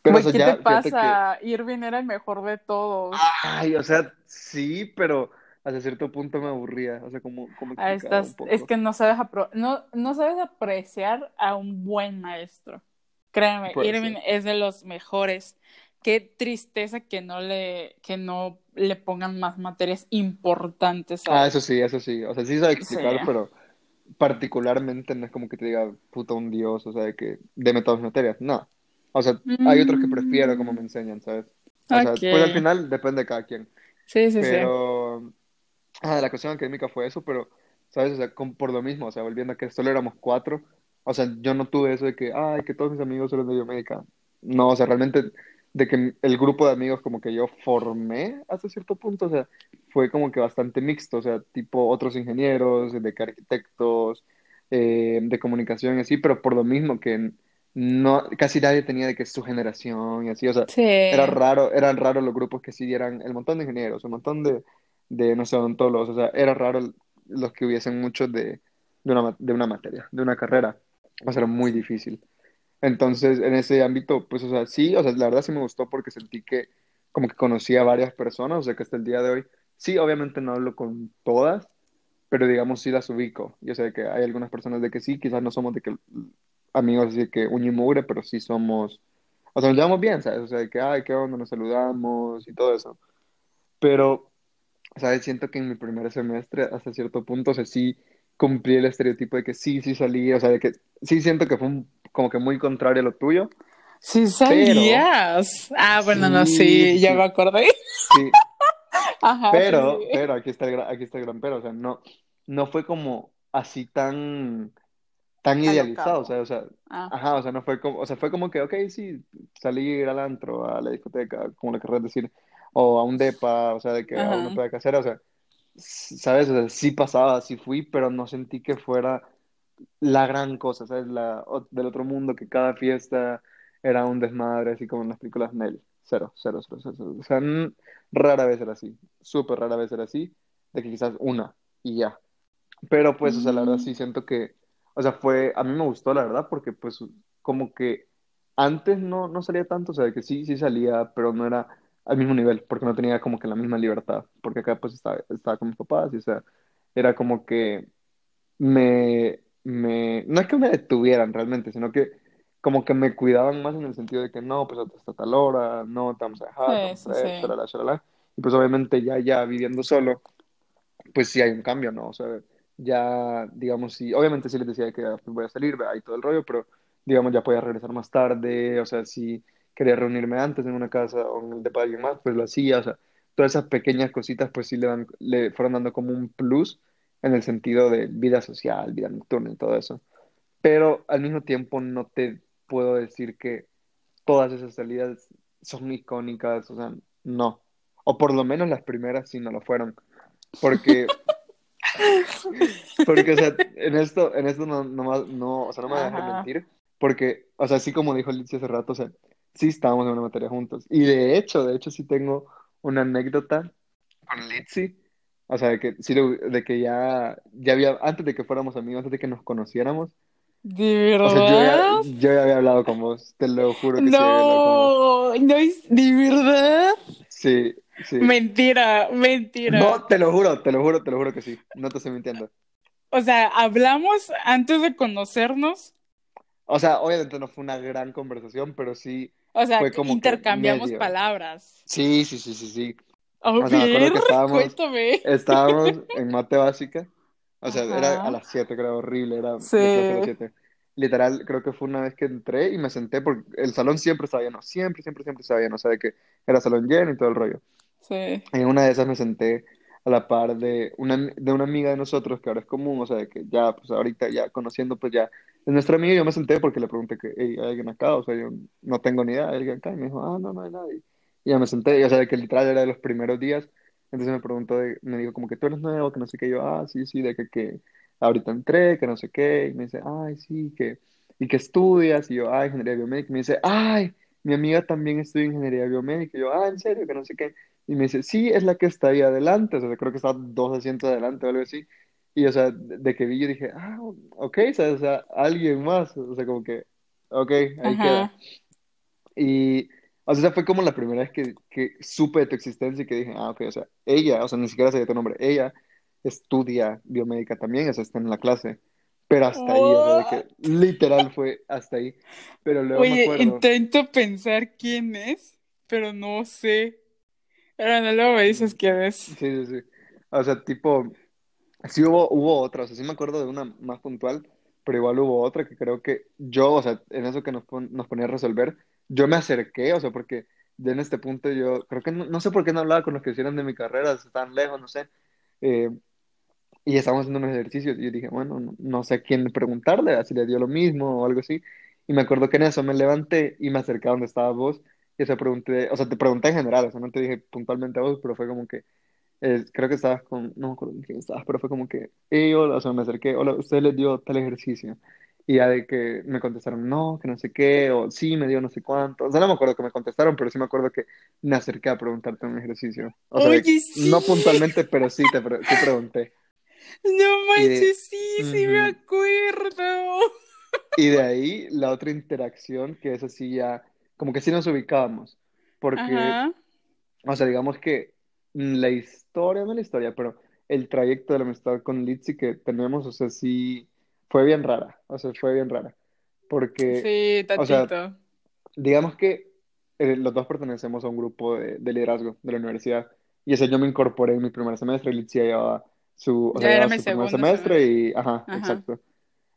Pero, o Güey, sea, ¿qué te ya, que, pasa? Irving era el mejor de todos. ay, o sea, sí, pero hasta cierto punto me aburría, o sea, como, como Ah, un estás, es poco. que no sabes, apro- no, no sabes apreciar a un buen maestro. Créeme, Puede Irving es de los mejores. Qué tristeza que no le, que no le pongan más materias importantes a Ah, eso sí, eso sí, o sea, sí sabe Sí. explicar, pero particularmente no es como que te diga, puta, un dios, o sea, de que deme todas mis materias, no. O sea, hay otros que prefiero como me Mm, enseñan, ¿sabes? O sea, pues al final depende de cada quien. Sí, sí, sí. Ah, la cuestión académica fue eso, pero, ¿sabes? O sea, con- por lo mismo, o sea, volviendo a que solo éramos cuatro, o sea, yo no tuve eso de que, ay, que todos mis amigos eran de biomédica. No, o sea, realmente de que el grupo de amigos como que yo formé hasta cierto punto, o sea, fue como que bastante mixto, o sea, tipo otros ingenieros, de que arquitectos, eh, de comunicación y así, pero por lo mismo que no, casi nadie tenía de que su generación y así, o sea, era raro, eran raros los grupos que sí dieran el montón de ingenieros, un montón de, de no sé, odontólogos, o sea, era raro los que hubiesen muchos de, de una, de una materia, de una carrera, o sea, era muy difícil. Entonces, en ese ámbito, pues, o sea, sí, o sea, la verdad sí me gustó porque sentí que como que conocí a varias personas, o sea, que hasta el día de hoy, sí, obviamente no hablo con todas, pero digamos sí las ubico. Yo sé que hay algunas personas de que sí, quizás no somos de que amigos así de que uña y mugre, pero sí somos, o sea, nos llevamos bien, ¿sabes? O sea, de que, ay, qué onda, nos saludamos y todo eso. Pero, ¿sabes? Siento que en mi primer semestre, hasta cierto punto, o sea, sí cumplí el estereotipo de que sí, sí salí, o sea, de que sí siento que fue un- como que muy contrario a lo tuyo, Sí pero, salías. Ah, bueno, no, sí, ya sí, me acordé. sí, Ajá, pero, sí. pero, aquí está el, aquí está el gran pero, o sea, no, no fue como así tan, tan idealizado, o sea, o sea, Ah, ajá, o sea, no fue como, o sea, fue como que, ok, sí, salir al antro, a la discoteca, como le querrás decir, o a un depa, o sea, de que a una ajá. peda casera, o sea, ¿sabes? O sea, sí pasaba, sí fui, pero no sentí que fuera la gran cosa, ¿sabes? La, o- del otro mundo, que cada fiesta era un desmadre, así como en las películas Nell. Cero, cero, cero, cero, cero. O sea, mm, rara vez era así, súper rara vez era así, de que quizás una y ya. Pero pues, o sea, la verdad sí Mm, siento que, o sea, fue, a mí me gustó, la verdad, porque pues como que antes no, no salía tanto, o sea, que sí, sí salía, pero no era al mismo nivel, porque no tenía como que la misma libertad, porque acá pues estaba, estaba con mis papás, y o sea, era como que me, me, no es que me detuvieran realmente, sino que como que me cuidaban más en el sentido de que no, pues hasta tal hora, no te vamos a dejar, sí, vamos a traer, sí. shalala, shalala. Y pues obviamente ya, ya viviendo solo, pues sí hay un cambio, ¿no? O sea, ya, digamos, sí, obviamente sí les decía que ah, pues voy a salir, hay todo el rollo, pero digamos ya podía regresar más tarde, o sea, sí, quería reunirme antes en una casa o en el de alguien más, pues lo hacía, o sea, todas esas pequeñas cositas pues sí le, dan, le fueron dando como un plus en el sentido de vida social, vida nocturna y todo eso. Pero al mismo tiempo no te puedo decir que todas esas salidas son icónicas, o sea, no. O por lo menos las primeras sí no lo fueron. Porque, porque, o sea, en esto, en esto no, no, no, o sea, no me voy a dejar mentir. Porque, o sea, así como dijo Liz hace rato, o sea, sí estábamos en una materia juntos. Y de hecho, de hecho sí tengo una anécdota con Litzy, o sea, de que, sí, de que ya, ya había, antes de que fuéramos amigos, antes de que nos conociéramos, ¿De o sea, yo ya, verdad? yo ya había hablado con vos, te lo juro que sí. No, no es de verdad. Sí, sí. Mentira, mentira. No, te lo juro, te lo juro, te lo juro que sí, no te estoy mintiendo. O sea, hablamos antes de conocernos. O sea, obviamente no fue una gran conversación, pero sí, O sea, Fue como intercambiamos medio. palabras. sí, sí, sí, sí, sí. A O sea, me acuerdo que estábamos- cuéntame. Estábamos en mate básica, o sea, era Ajá. a las 7, creo, horrible, era Sí. las 7. Literal, creo que fue una vez que entré y me senté porque el salón siempre estaba lleno, siempre, siempre, siempre estaba lleno, o sea, de que era salón lleno y todo el rollo. Sí. En una de esas me senté a la par de una, de una amiga de nosotros que ahora es común, o sea, de que ya, pues ahorita ya conociendo, pues ya es nuestra amiga y yo me senté porque le pregunté que, hey, ¿hay alguien acá? O sea, yo no tengo ni idea, ¿hay alguien acá? Y me dijo, ah, no, no hay nadie. Y ya me senté, y, o sea, de que literal era de los primeros días, entonces me preguntó, de- me dijo como que tú eres nuevo, que no sé qué, y yo, ah, sí, sí, de que, que ahorita entré, que no sé qué, y me dice, ay, sí, que, y que estudias, y yo, ah, ingeniería biomédica, y me dice, ay, mi amiga también estudia ingeniería biomédica, y yo, ah, en serio, que no sé qué, y me dice, sí, es la que está ahí adelante, o sea, creo que está dos asientos adelante o algo así. Y, o sea, de, que vi, yo dije, ah, ok, o sea, o sea, alguien más, o sea, como que, ok, ahí queda. Ajá. Y, o sea, fue como la primera vez que, que supe de tu existencia y que dije, ah, ok, o sea, ella, o sea, ni siquiera sabía tu nombre, ella estudia biomédica también, o sea, está en la clase. Pero hasta ahí, o sea, de que literal fue hasta ahí. Pero luego me Oye, acuerdo. intento pensar quién es, pero no sé. Pero no luego me dices quién es. Sí, sí, sí. O sea, tipo, sí hubo, hubo otra, o sea, sí me acuerdo de una más puntual, pero igual hubo otra que creo que yo, o sea, en eso que nos, pon- ponía a resolver, yo me acerqué, o sea, porque ya en este punto yo, creo que no, sé por qué no hablaba con los que hicieron de mi carrera, estaban lejos, no sé, eh, y estábamos haciendo unos ejercicios, y yo dije, bueno, no, sé a quién preguntarle, si le dio lo mismo o algo así, y me acuerdo que en eso me levanté y me acerqué a donde estabas vos, y se pregunté, o sea, te pregunté en general, o sea, no te dije puntualmente a vos, pero fue como que eh, creo que estabas con, no me acuerdo con quién estabas, pero fue como que, hey, hola, o sea, me acerqué, hola, usted les dio tal ejercicio. Y ya de que me contestaron, no, que no sé qué, o sí, me dio no sé cuánto. O sea, no me acuerdo que me contestaron, pero sí me acuerdo que me acerqué a preguntarte un ejercicio. O sea, de- Oye, sí. no puntualmente, pero sí te, pre- sí pregunté. No Y de- manches, sí, sí me acuerdo. Y de ahí la otra interacción, que es así ya, como que sí nos ubicábamos. Porque Ajá. O sea, digamos que la historia, no la historia, pero el trayecto de la amistad con Litzy que tenemos, o sea, sí fue bien rara, o sea, fue bien rara. Porque, Sí, o sea, digamos que eh, los dos pertenecemos a un grupo de, de liderazgo de la universidad. Y ese yo me incorporé en mi primer semestre, ya llevaba su, o sea, era mi su primer segundo semestre y, ajá, Ajá. exacto.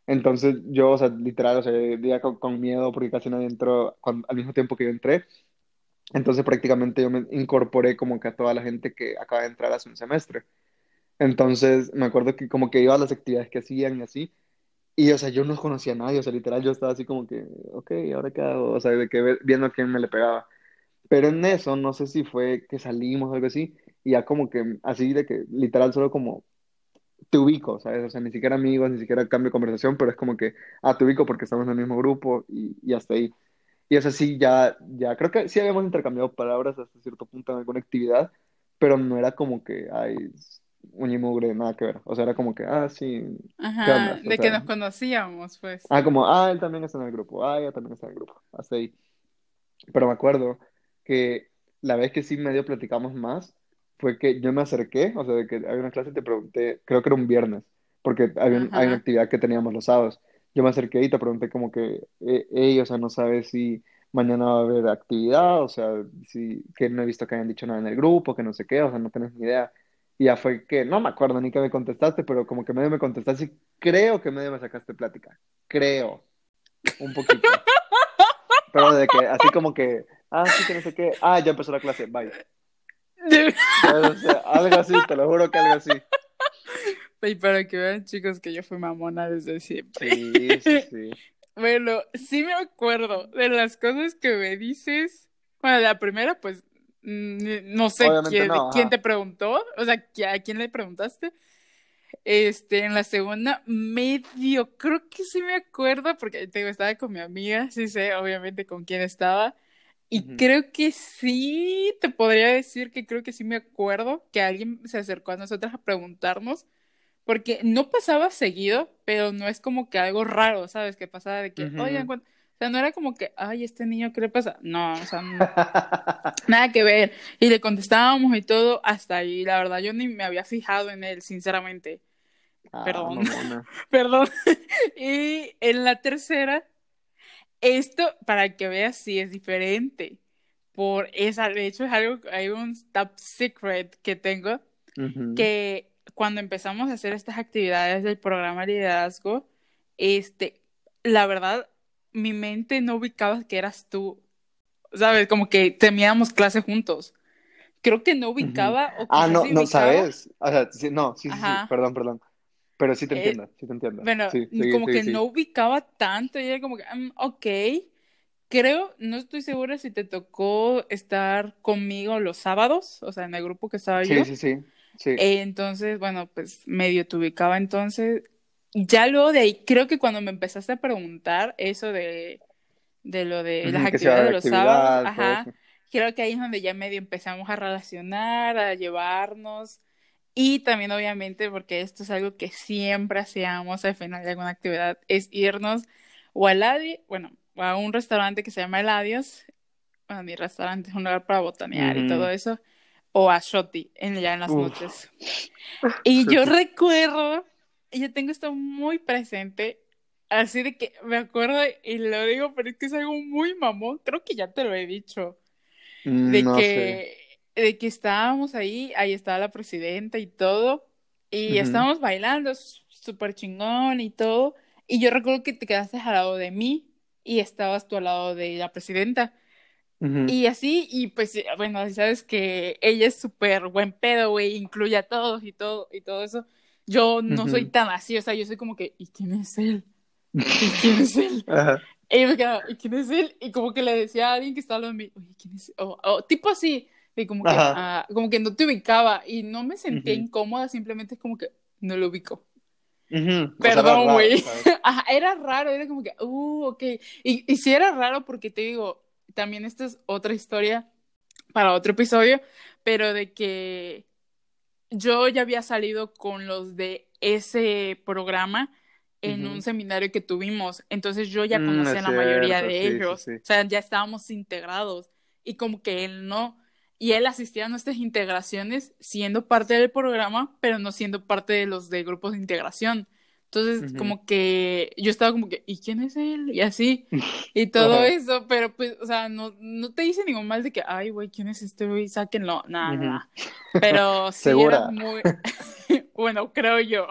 Entonces yo, o sea, literal, o sea, vivía con, con miedo porque casi nadie entró cuan- al mismo tiempo que yo entré. Entonces prácticamente yo me incorporé como que a toda la gente que acaba de entrar hace un semestre. Entonces me acuerdo que como que iba a las actividades que hacían y así. Y o sea, yo no conocía a nadie, o sea, literal yo estaba así como que, ok, ¿ahora qué hago? O sea, de que viendo a quién me le pegaba. Pero en eso, no sé si fue que salimos o algo así, y ya como que así de que literal solo como te ubico, ¿sabes? O sea, ni siquiera amigos, ni siquiera cambio de conversación, pero es como que, ah, te ubico porque estamos en el mismo grupo y, y hasta ahí. Y eso sí, ya, ya, creo que sí habíamos intercambiado palabras hasta cierto punto en alguna actividad, pero no era como que, ay, y mugre, nada que ver. O sea, era como que, ah, sí, ¿qué Ajá, de que sea, nos conocíamos, pues. ah, como, ah, él también está en el grupo, ah, ella también está en el grupo, ahí. Pero me acuerdo que la vez que sí medio platicamos más fue que yo me acerqué, o sea, de que había una clase y te pregunté, creo que era un viernes, porque había un- hay una actividad que teníamos los sábados. Yo me acerqué y te pregunté como que, eh, hey, o sea, no sabes si mañana va a haber actividad, o sea, si, que no he visto que hayan dicho nada en el grupo, que no sé qué, o sea, no tenés ni idea. Y ya fue que, no me acuerdo ni que me contestaste, pero como que medio me contestaste y creo que medio me sacaste plática. Creo, un poquito. Pero de que, así como que, ah, sí, que no sé qué, ah, ya empezó la clase, bye. O sea, algo así, te lo juro que algo así. Y para que vean, chicos, que yo fui mamona desde siempre. Sí, sí, sí. Bueno, sí me acuerdo de las cosas que me dices. Bueno, la primera, pues, mm, no sé quién, no, quién te preguntó, o sea, ¿a quién le preguntaste? Este, en la segunda, medio, creo que sí me acuerdo, porque te digo, estaba con mi amiga, sí sé, obviamente, con quién estaba. Y Ujú. creo que sí, te podría decir que creo que sí me acuerdo que alguien se acercó a nosotras a preguntarnos, porque no pasaba seguido, pero no es como que algo raro, ¿sabes? Que pasaba de que, Ujú. oigan, cuan-". o sea, no era como que, ay, este niño, ¿qué le pasa? No, o sea, no- nada que ver. Y le contestábamos y todo hasta ahí. La verdad, yo ni me había fijado en él, sinceramente. Ah, Perdón. Perdón. Y en la tercera, esto, para que veas, sí es diferente. Por esa, de hecho, es algo, hay un top secret que tengo, que cuando empezamos a hacer estas actividades del programa de liderazgo, este, la verdad, mi mente no ubicaba que eras tú, ¿sabes? Como que teníamos clase juntos. Creo que no ubicaba, o Ah, no, no, ubicaba. ¿sabes? O sea, sí, no, sí, sí, sí, perdón, perdón. Pero sí te Eh, entiendo, sí te entiendo. Bueno, Sí, como que no ubicaba tanto, y era como que, mm, ok, creo, no estoy segura si te tocó estar conmigo los sábados, o sea, en el grupo que estaba yo. Sí, sí, sí, sí. Eh, entonces, bueno, pues medio te ubicaba entonces. Ya luego de ahí, creo que cuando me empezaste a preguntar eso de, de lo de las a actividades de los sábados, ajá, creo que ahí es donde ya medio empezamos a relacionar, a llevarnos. Y también, obviamente, porque esto es algo que siempre hacíamos al final de alguna actividad, es irnos o al Adi, bueno, a un restaurante que se llama Eladios, bueno, mi restaurante es un lugar para botanear y todo eso, o a Shoti, en, ya en las Uf. noches. Y yo recuerdo, yo tengo esto muy presente, así de que me acuerdo y lo digo, pero es que es algo muy mamón, creo que ya te lo he dicho, de No sé. que, de que estábamos ahí, ahí estaba la presidenta y todo, y Ujú. estábamos bailando súper chingón y todo, y yo recuerdo que te quedaste al lado de mí y estabas tú al lado de la presidenta. Y así, y pues, bueno, sabes que ella es súper buen pedo, güey, incluye a todos y todo, y todo eso. Yo no soy Ujú. tan así, o sea, yo soy como que, ¿y quién es él? ¿Y quién es él? Ajá. Y yo me quedaba, ¿y quién es él? Y como que le decía a alguien que estaba al lado de mí, oye, ¿quién es? O, o tipo así, y como que, ah, como que no te ubicaba, y no me sentía Ujú. incómoda, simplemente es como que no lo ubico. Sea, era Perdón, güey. Ajá, era raro, era como que, uh, ok. Y, y sí era raro porque te digo, también esta es otra historia para otro episodio, pero de que yo ya había salido con los de ese programa en un seminario que tuvimos, entonces yo ya Mm, conocía la mayoría de sí, sí, ellos, sí. o sea, ya estábamos integrados. Y como que él no, y él asistía a nuestras integraciones siendo parte del programa, pero no siendo parte de los de grupos de integración. Entonces, como que yo estaba como que, ¿y quién es él? Y así, y todo eso, pero pues, o sea, no, no te dice ningún mal de que, ay, güey, ¿quién es este güey? Sáquenlo. Nada, Ujú. nada. Pero sí ¿Segura? era muy, bueno, creo yo.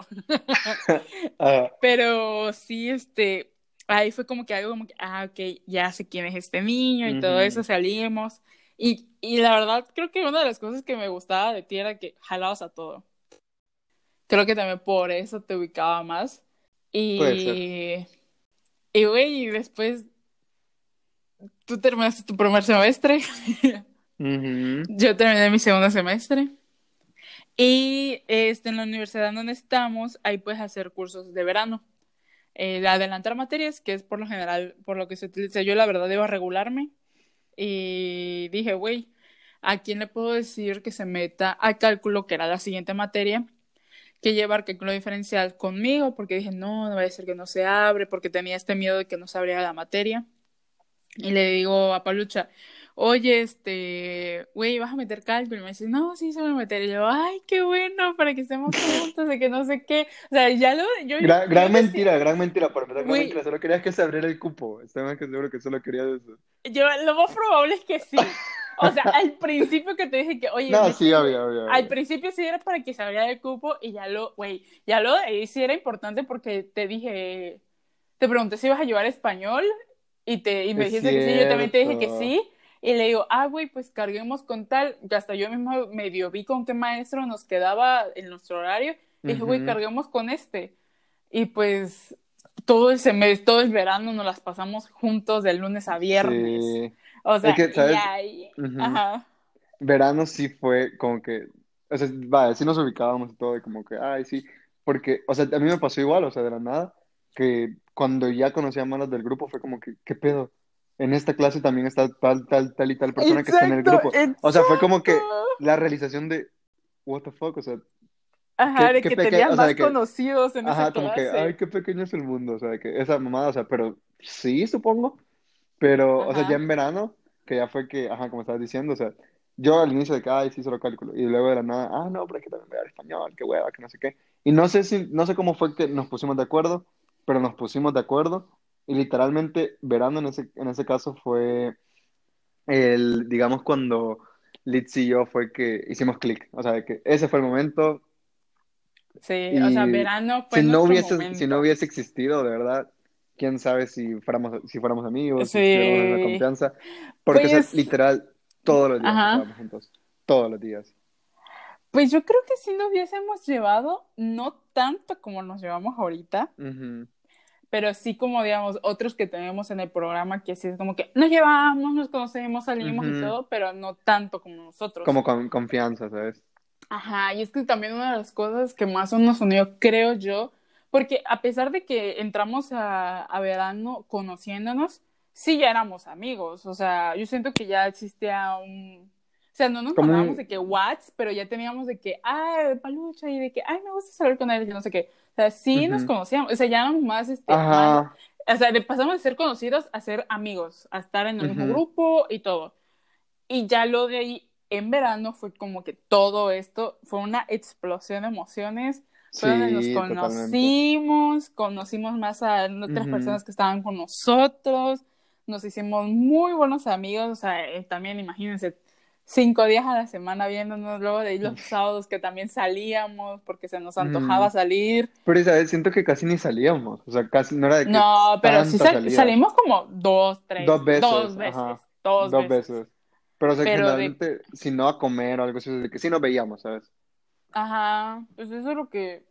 Pero sí, este, ahí fue como que algo como que, ah, ok, ya sé quién es este niño y todo eso, salimos. Y, y la verdad, creo que una de las cosas que me gustaba de ti era que jalabas a todo. Creo que también por eso te ubicaba más. Puede ser. Y, y güey, y después tú terminaste tu primer semestre. Ujú. Yo terminé mi segundo semestre. Y este, en la universidad donde estamos, ahí puedes hacer cursos de verano. Eh, de adelantar materias, que es por lo general por lo que se utiliza. Yo la verdad iba a regularme y dije, güey, ¿a quién le puedo decir que se meta a cálculo, que era la siguiente materia, que llevar cálculo diferencial conmigo? Porque dije, no, no va a ser que no se abre, porque tenía este miedo de que no se abriera la materia. Y le digo a Palucha, oye, este, güey, ¿vas a meter cálculo? Y me dice, no, sí, se va a meter. Y yo, ay, qué bueno, para que estemos juntos, de que no sé qué. O sea, ya lo, yo, Gran, yo gran mentira, gran mentira. Por empezar, gran mentira. Solo querías que se abriera el cupo. Más que seguro que solo querías eso. yo, lo más probable es que sí. O sea, al principio que te dije que, oye, No, sí, obvio, obvio. al principio sí era para que se abriera el cupo y ya lo, güey, ya lo ahí sí era importante porque te dije, te pregunté si ibas a llevar español y, te, y me dijiste que sí, yo también te dije que sí. Y le digo, ah, güey, pues carguemos con tal. Y hasta yo mismo medio vi con qué maestro nos quedaba en nuestro horario. Y dije, güey, carguemos con este. Y pues todo el semestre, todo el verano nos las pasamos juntos de lunes a viernes. O sea, Ajá. Verano sí fue como que, o sea, vaya, sí nos ubicábamos y todo, y como que, ay, sí, porque, o sea, a mí me pasó igual, o sea, de la nada, que cuando ya conocía más del grupo fue como que, ¿qué pedo? En esta clase también está tal, tal, tal y tal persona que está en el grupo. O sea, fue como que la realización de, what the fuck, o sea, Ajá, de que tenías más conocidos en ajá, esa como que, ay, qué pequeño es el mundo, o sea, de que esa mamada, o sea, pero sí, supongo, pero, o sea, ya en verano, que ya fue que, ajá, como estabas diciendo, o sea, yo al inicio de que, ay, sí, solo cálculo, y luego de la nada, ah, no, pero es que también voy a dar español, qué hueva, que no sé qué, y no sé si, no sé cómo fue que nos pusimos de acuerdo, pero nos pusimos de acuerdo, y literalmente, verano en ese, en ese caso fue el, digamos, cuando Litz y yo fue que hicimos clic, o sea, que ese fue el momento, Sí, o sea, verano fue si no hubiese si no hubiese existido, de verdad, quién sabe si fuéramos si fuéramos amigos, si tuviéramos la confianza, porque es pues literal todos los días estábamos juntos, todos los días. Pues yo creo que si no hubiésemos llevado, no tanto como nos llevamos ahorita, pero sí como, digamos, otros que tenemos en el programa que sí es como que nos llevamos, nos conocemos, salimos y todo, pero no tanto como nosotros. Como con confianza, ¿sabes? Ajá, y es que también una de las cosas que más nos unió, creo yo, porque a pesar de que entramos a, a verano conociéndonos, sí ya éramos amigos, o sea, yo siento que ya existía un... O sea, no nos hablábamos de que Whats, pero ya teníamos de que, ah, palucha, y de que, ay, me gusta salir con él, y no sé qué. O sea, sí nos conocíamos, o sea, ya éramos más, este, más, o sea, pasamos de ser conocidos a ser amigos, a estar en el mismo grupo y todo. Y ya lo de ahí en verano fue como que todo esto fue una explosión de emociones. Fue donde nos conocimos, conocimos más a otras personas que estaban con nosotros, nos hicimos muy buenos amigos, o sea, eh, también imagínense, cinco días a la semana viéndonos, luego de ahí los sábados que también salíamos porque se nos antojaba salir. Pero Isabel, siento que casi ni salíamos, o sea, casi no era de que No, pero sí salimos como dos, tres. Dos veces. Dos veces. Dos, veces. Pero, o sea, generalmente, si no a comer o algo así, de que sí nos veíamos, ¿sabes? Ajá, pues eso es lo que...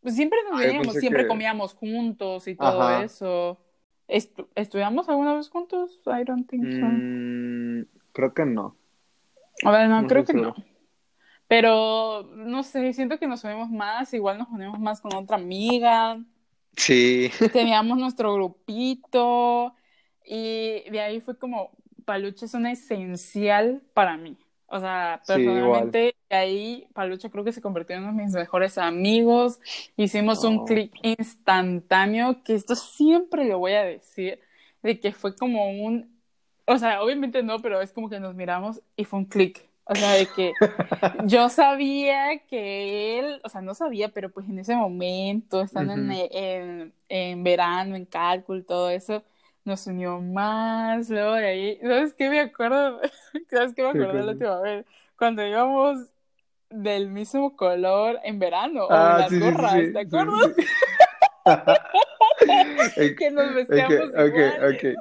Pues siempre nos veíamos, siempre comíamos juntos y todo eso. ¿Estudiamos alguna vez juntos? I don't think so. Mm, creo que no. A ver, no, creo que no. Pero, no sé, siento que nos unimos más, igual nos unimos más con otra amiga. Sí. Teníamos nuestro grupito y de ahí fue como, Paluche es una esencial para mí. O sea, personalmente, ahí Paluche creo que se convirtió en uno de mis mejores amigos. Hicimos un clic instantáneo, que esto siempre lo voy a decir, de que fue como un, o sea, obviamente no, pero es como que nos miramos y fue un clic. O sea, de que yo sabía que él, o sea, no sabía, pero pues en ese momento, estando en, en, en verano, en cálculo, todo eso, nos unió más, luego de ahí, ¿sabes qué me acuerdo? ¿Sabes qué me acuerdo la última vez? Cuando íbamos del mismo color en verano, o ah, las gorras, ¿te acuerdas? que nos vestíamos okay, okay,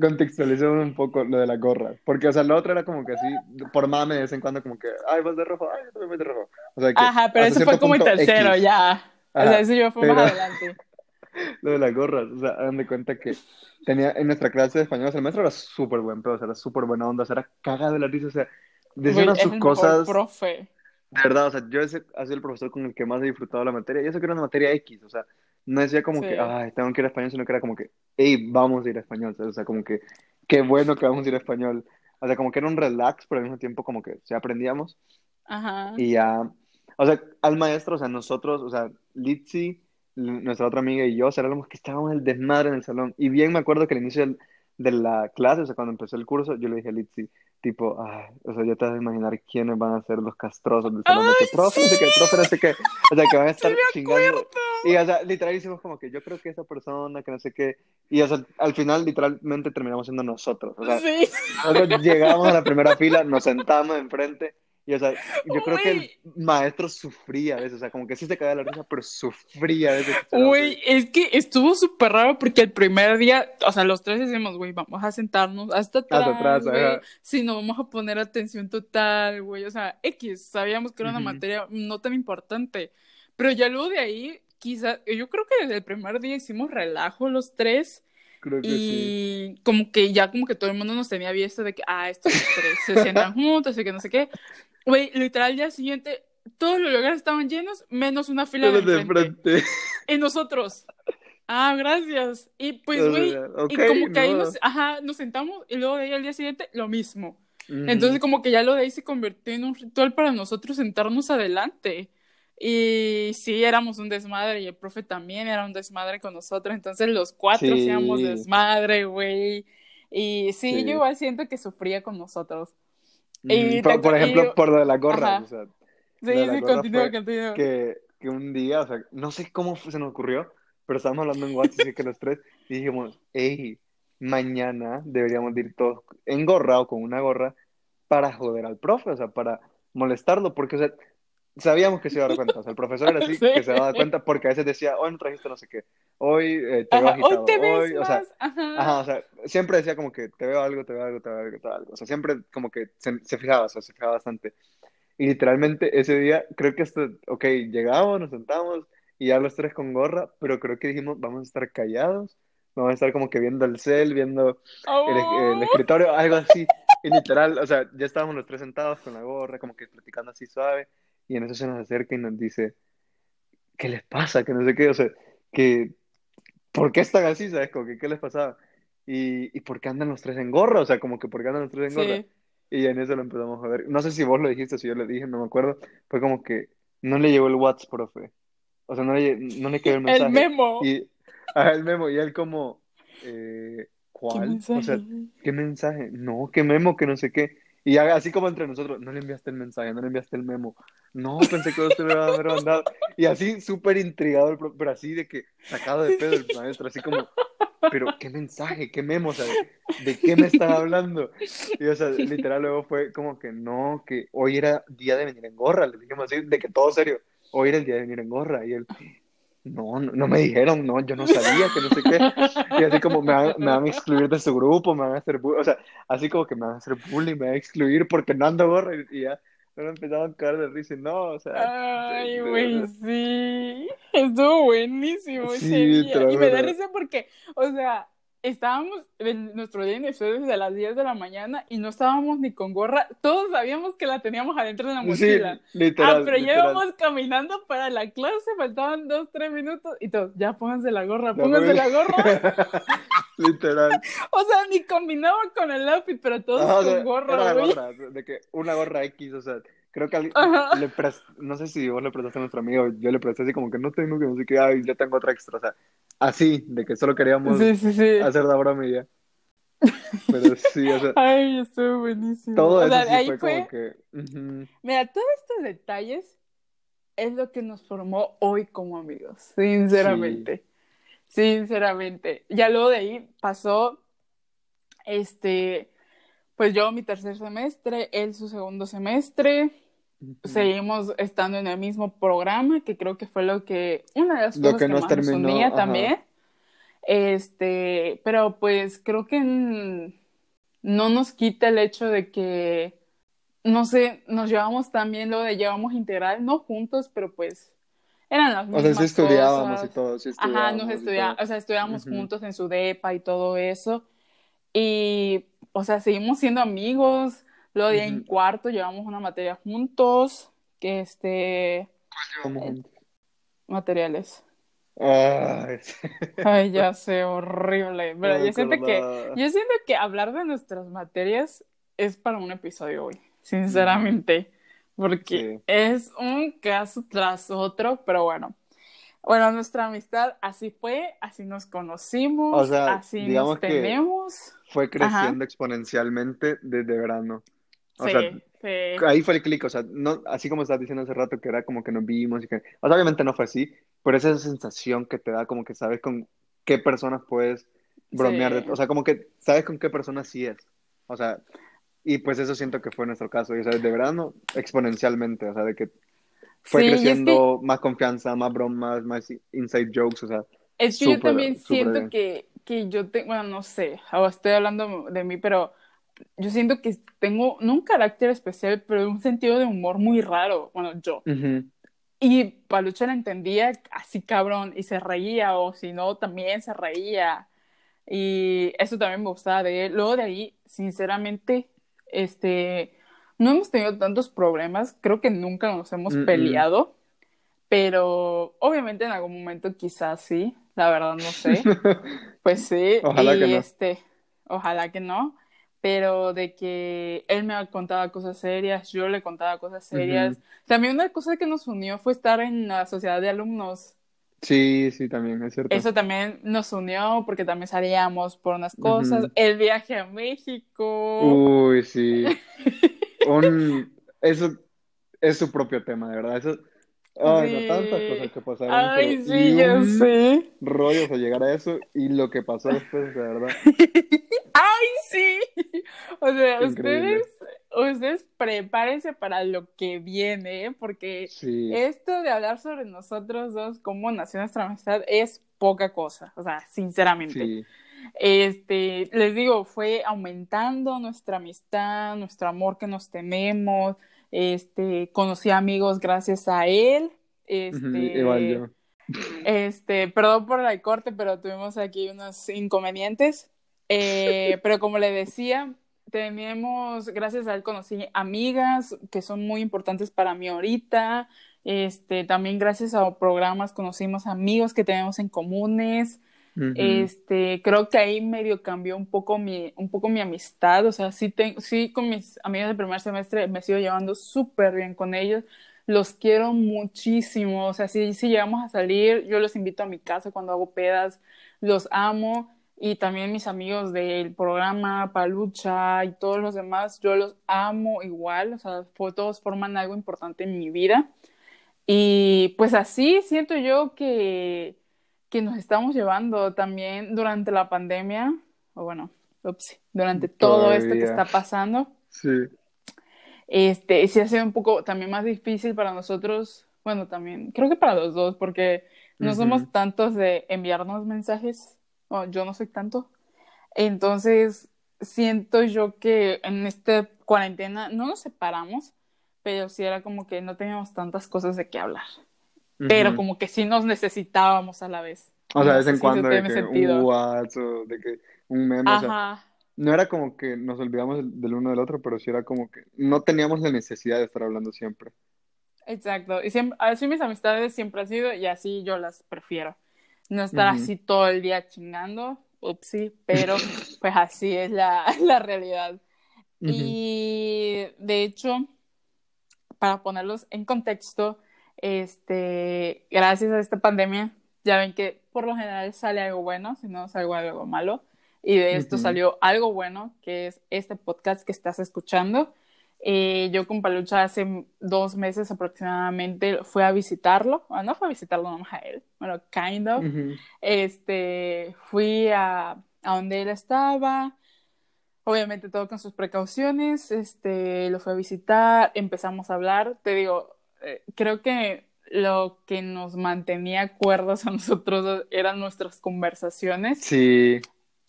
Contextualicemos un poco lo de la gorra, porque, o sea, lo otro era como que así, por mame de vez en cuando, como que, ay, vas de rojo, ay, yo también voy de rojo. O sea, que Ajá, pero eso fue como el tercero, ya. o sea, eso yo fue más adelante. Lo de las gorras, o sea, hagan de cuenta que tenía en nuestra clase de español, el maestro era súper buen pedo, o sea, era súper buena onda, o sea, era cagado de la risa, o sea, decían sus cosas. profe. De verdad, o sea, yo ese ha sido el profesor con el que más he disfrutado la materia, y eso que era una materia X, o sea, no decía como que, ay, tengo que ir a español, sino que era como que, hey, vamos a ir a español, o sea, como que, qué bueno que vamos a ir a español. O sea, como que era un relax, pero al mismo tiempo como que se aprendíamos. Ajá. Y ya, o sea, al maestro, o sea, nosotros, o sea, Litzy nuestra otra amiga y yo, o sea, éramos que estábamos el desmadre en el salón. Y bien me acuerdo que al inicio de la clase, o sea, cuando empezó el curso, yo le dije a Litzy, tipo, ay, o sea, ya te vas a imaginar quiénes van a ser los castrosos del salón. de que, profe, no sé qué, profe, no sé qué. O sea, que van a estar chingando. Y, o sea, literal hicimos como que yo creo que esa persona, que no sé qué. Y, o sea, al final, literalmente terminamos siendo nosotros. O sea, sí. nosotros llegamos a la primera fila, nos sentamos enfrente Y, o sea, yo creo que el maestro sufría a veces, o sea, como que sí se caía la risa, pero sufría a veces. Güey, es que estuvo súper raro porque el primer día, o sea, los tres decimos, güey, vamos a sentarnos hasta atrás, hasta atrás güey. Si no, vamos a poner atención total, güey. O sea, X, sabíamos que era una materia no tan importante. Pero ya luego de ahí, quizás, yo creo que desde el primer día hicimos relajo los tres y como que ya como que todo el mundo nos tenía visto de que, ah, estos tres se sientan juntos y que no sé qué. Güey, literal, al día siguiente, todos los lugares estaban llenos, menos una fila de, frente. Y nosotros, ah, gracias. Y pues, güey, y como que ahí nos, ajá, nos sentamos y luego de ahí al día siguiente, lo mismo. Entonces como que ya lo de ahí se convirtió en un ritual para nosotros sentarnos adelante. Y sí, éramos un desmadre y el profe también era un desmadre con nosotros. Entonces los cuatro hacíamos desmadre, güey. Y sí, yo igual siento que sufría con nosotros. Y por, ejemplo, por lo de la gorra. O sea, sí, sí, continúa, continúa. Que, que un día, o sea, no sé cómo se nos ocurrió, pero estábamos hablando en WhatsApp, que los tres, y dijimos, hey, mañana deberíamos ir todos en gorra o con una gorra para joder al profe, o sea, para molestarlo, porque, o sea, sabíamos que se iba a dar cuenta. O sea, el profesor era así, que se daba cuenta porque a veces decía, hoy no trajiste no sé qué, hoy eh, te veo agitado, hoy te ves o sea, ajá. o sea, siempre decía como que te veo algo, te veo algo, te veo algo, te veo algo. O sea, siempre como que se, se fijaba, o sea, se fijaba bastante. Y literalmente ese día, creo que esto, ok, llegamos, nos sentamos y ya los tres con gorra, pero creo que dijimos, vamos a estar callados, vamos a estar como que viendo el cel, viendo el, el Oh. escritorio, algo así. Y literal, o sea, ya estábamos los tres sentados con la gorra, como que platicando así suave. Y en eso se nos acerca y nos dice, ¿qué les pasa? Que no sé qué, o sea, que, ¿por qué están así? ¿Sabes? Como que, ¿qué les pasaba? Y, y ¿por qué andan los tres en gorra? O sea, como que, ¿por qué andan los tres en gorra? Sí. Y en eso lo empezamos a ver. No sé si vos lo dijiste, si yo lo dije, no me acuerdo. Fue como que no le llegó el WhatsApp, profe. O sea, no le, no le quedó el mensaje. El memo. Y, ajá, el memo. Y él como, eh, ¿Qué ¿cuál? mensaje? O sea, ¿qué mensaje? No, qué memo, que no sé qué. Y así como entre nosotros, no le enviaste el mensaje, no le enviaste el memo. No, pensé que te lo iba a haber mandado. Y así súper intrigado, el pero así de que sacado de pedo el maestro, así como, pero qué mensaje, qué memo, o sea, ¿de, de qué me estás hablando? Y o sea, literal luego fue como que no, que hoy era día de venir en gorra, le dijimos así, de que todo serio, hoy era el día de venir en gorra. Y él, no, no, no me dijeron, no, yo no sabía, que no sé qué. Y así como me van, me van a excluir de su grupo, me van a hacer bullying, o sea, así como que me van a hacer bullying, me van a excluir porque no ando gorra y, ya. Pero empezaban a caer de risa y no, o sea. Ay, güey, sí. Estuvo buenísimo ese Sí, día. te lo Y me da risa porque, o sea, estábamos en nuestro inicio desde las 10 de la mañana y no estábamos ni con gorra. Todos sabíamos que la teníamos adentro de la Sí, mochila. literal, ah, pero ya literal. íbamos caminando para la clase, faltaban dos, tres minutos y todos, ya pónganse la gorra, Ya pónganse la gorra. Literal. O sea, ni combinaba con el outfit, pero todos Ajá, o con sea, gorra, era la gorra, de que una gorra X, o sea, creo que alguien Ajá. le no sé si vos le prestaste a nuestro amigo, yo le presté así como que no tengo que no sé qué, ay, yo tengo otra extra, o sea, así, de que solo queríamos Sí, sí, sí. hacer la broma y ya. Pero sí, o sea, Ay, estuvo buenísimo. todo o eso sea, sí ahí fue fue, como que, mira, todos estos detalles es lo que nos formó hoy como amigos, sinceramente. Sinceramente. Ya luego de ahí pasó, este, pues yo mi tercer semestre, él su segundo semestre. Seguimos estando en el mismo programa, que creo que fue lo que, una de las Lo cosas que que nos más nos terminó, unía ajá. también. Este, pero pues creo que no nos quita el hecho de que, no sé, nos llevamos también lo de llevamos integral, no juntos, pero pues eran las O sea, sí mismas estudiábamos cosas. y todo, sí Ajá, estudiábamos nos y estudia, todo. o sea, estudiábamos Ujú. juntos en su depa y todo eso. Y, o sea, seguimos siendo amigos. Luego en cuarto llevamos una materia juntos, que este, Llevamos juntos. materiales. Ay, ya sé, horrible. Pero No yo siento que, yo siento que hablar de nuestras materias es para un episodio hoy, sinceramente, porque Sí. es un caso tras otro, pero bueno. Bueno, nuestra amistad así fue, así nos conocimos, O sea, así digamos nos que tenemos. fue Ajá. creciendo exponencialmente desde verano. O Sí, sea, sí. ahí fue el clic, o sea, no, así como estabas diciendo hace rato que era como que nos vimos y que, o sea, obviamente no fue así, pero esa sensación que te da como que sabes con qué personas puedes bromear, Sí. o sea, como que sabes con qué personas sí es, o sea, Y pues eso siento que fue nuestro caso. Y, o sea, de verano, exponencialmente, o sea, de que fue creciendo más confianza, más bromas, más inside jokes, o sea. Es que yo también siento que, que yo tengo, bueno, no sé, ahora estoy hablando de mí, pero yo siento que tengo, no un carácter especial, pero un sentido de humor muy raro, bueno, yo. Y Palucha la entendía así cabrón y se reía, o si no, también se reía. Y eso también me gustaba de él. Luego de ahí, sinceramente, este, no hemos tenido tantos problemas, creo que nunca nos hemos peleado, pero obviamente en algún momento quizás sí, la verdad no sé. pues sí, ojalá y que no. este, ojalá que no, pero de que él me contaba cosas serias, yo le contaba cosas serias. También una cosa que nos unió fue estar en la sociedad de alumnos. Sí, sí, también, es cierto. Eso también nos unió porque también salíamos por unas cosas. El viaje a México. Uy, sí. Un... Eso es su propio tema, de verdad. Eso... Ay, no, tantas cosas que pasaron. Ay, sí, ya sé. Rollos a llegar a eso y lo que pasó después, de verdad. Ay, sí. O sea, ustedes ustedes prepárense para lo que viene, ¿eh? porque esto de hablar sobre nosotros dos, cómo nació nuestra amistad, es poca cosa, o sea, sinceramente. Este, les digo, fue aumentando nuestra amistad, nuestro amor que nos tenemos, este, conocí amigos gracias a él, este, este, perdón por el corte, pero tuvimos aquí unos inconvenientes, eh, pero como le decía, tenemos, gracias a él conocí amigas que son muy importantes para mí ahorita. Este, también gracias a programas conocimos amigos que tenemos en comunes. Este, creo que ahí medio cambió un poco mi, un poco mi amistad. O sea, sí, sí con mis amigos del primer semestre me sigo llevando súper bien con ellos. Los quiero muchísimo. O sea, si, si llegamos a salir, yo los invito a mi casa cuando hago pedas. Los amo y también mis amigos del programa Palucha y todos los demás, yo los amo igual, o sea, todos forman algo importante en mi vida. Y pues así siento yo que, que nos estamos llevando también durante la pandemia, o bueno, ups, durante todo esto que está pasando. Sí. Este, sí ha sido un poco también más difícil para nosotros, bueno, también, creo que para los dos, porque no somos tantos de enviarnos mensajes yo no soy tanto. Entonces, siento yo que en esta cuarentena no nos separamos, pero sí era como que no teníamos tantas cosas de qué hablar. Pero como que sí nos necesitábamos a la vez. O sea, de vez en cuando de que un WhatsApp o de que un meme. no era como que nos olvidamos del uno del otro, pero sí era como que no teníamos la necesidad de estar hablando siempre. Exacto. Y siempre, así mis amistades siempre han sido y así yo las prefiero no estar así todo el día chingando, upsí, pero pues así es la, la realidad. Y de hecho, para ponerlos en contexto, este, gracias a esta pandemia, ya ven que por lo general sale algo bueno, si no sale algo malo. Y de esto salió algo bueno, que es este podcast que estás escuchando. Eh, yo con Palucha hace dos meses aproximadamente fui a visitarlo, bueno, no fue a visitarlo nomás a él, bueno, kind of. Este, fui a, a donde él estaba, obviamente todo con sus precauciones, este, lo fui a visitar, empezamos a hablar, te digo, eh, creo que lo que nos mantenía cuerdos a nosotros eran nuestras conversaciones. Sí.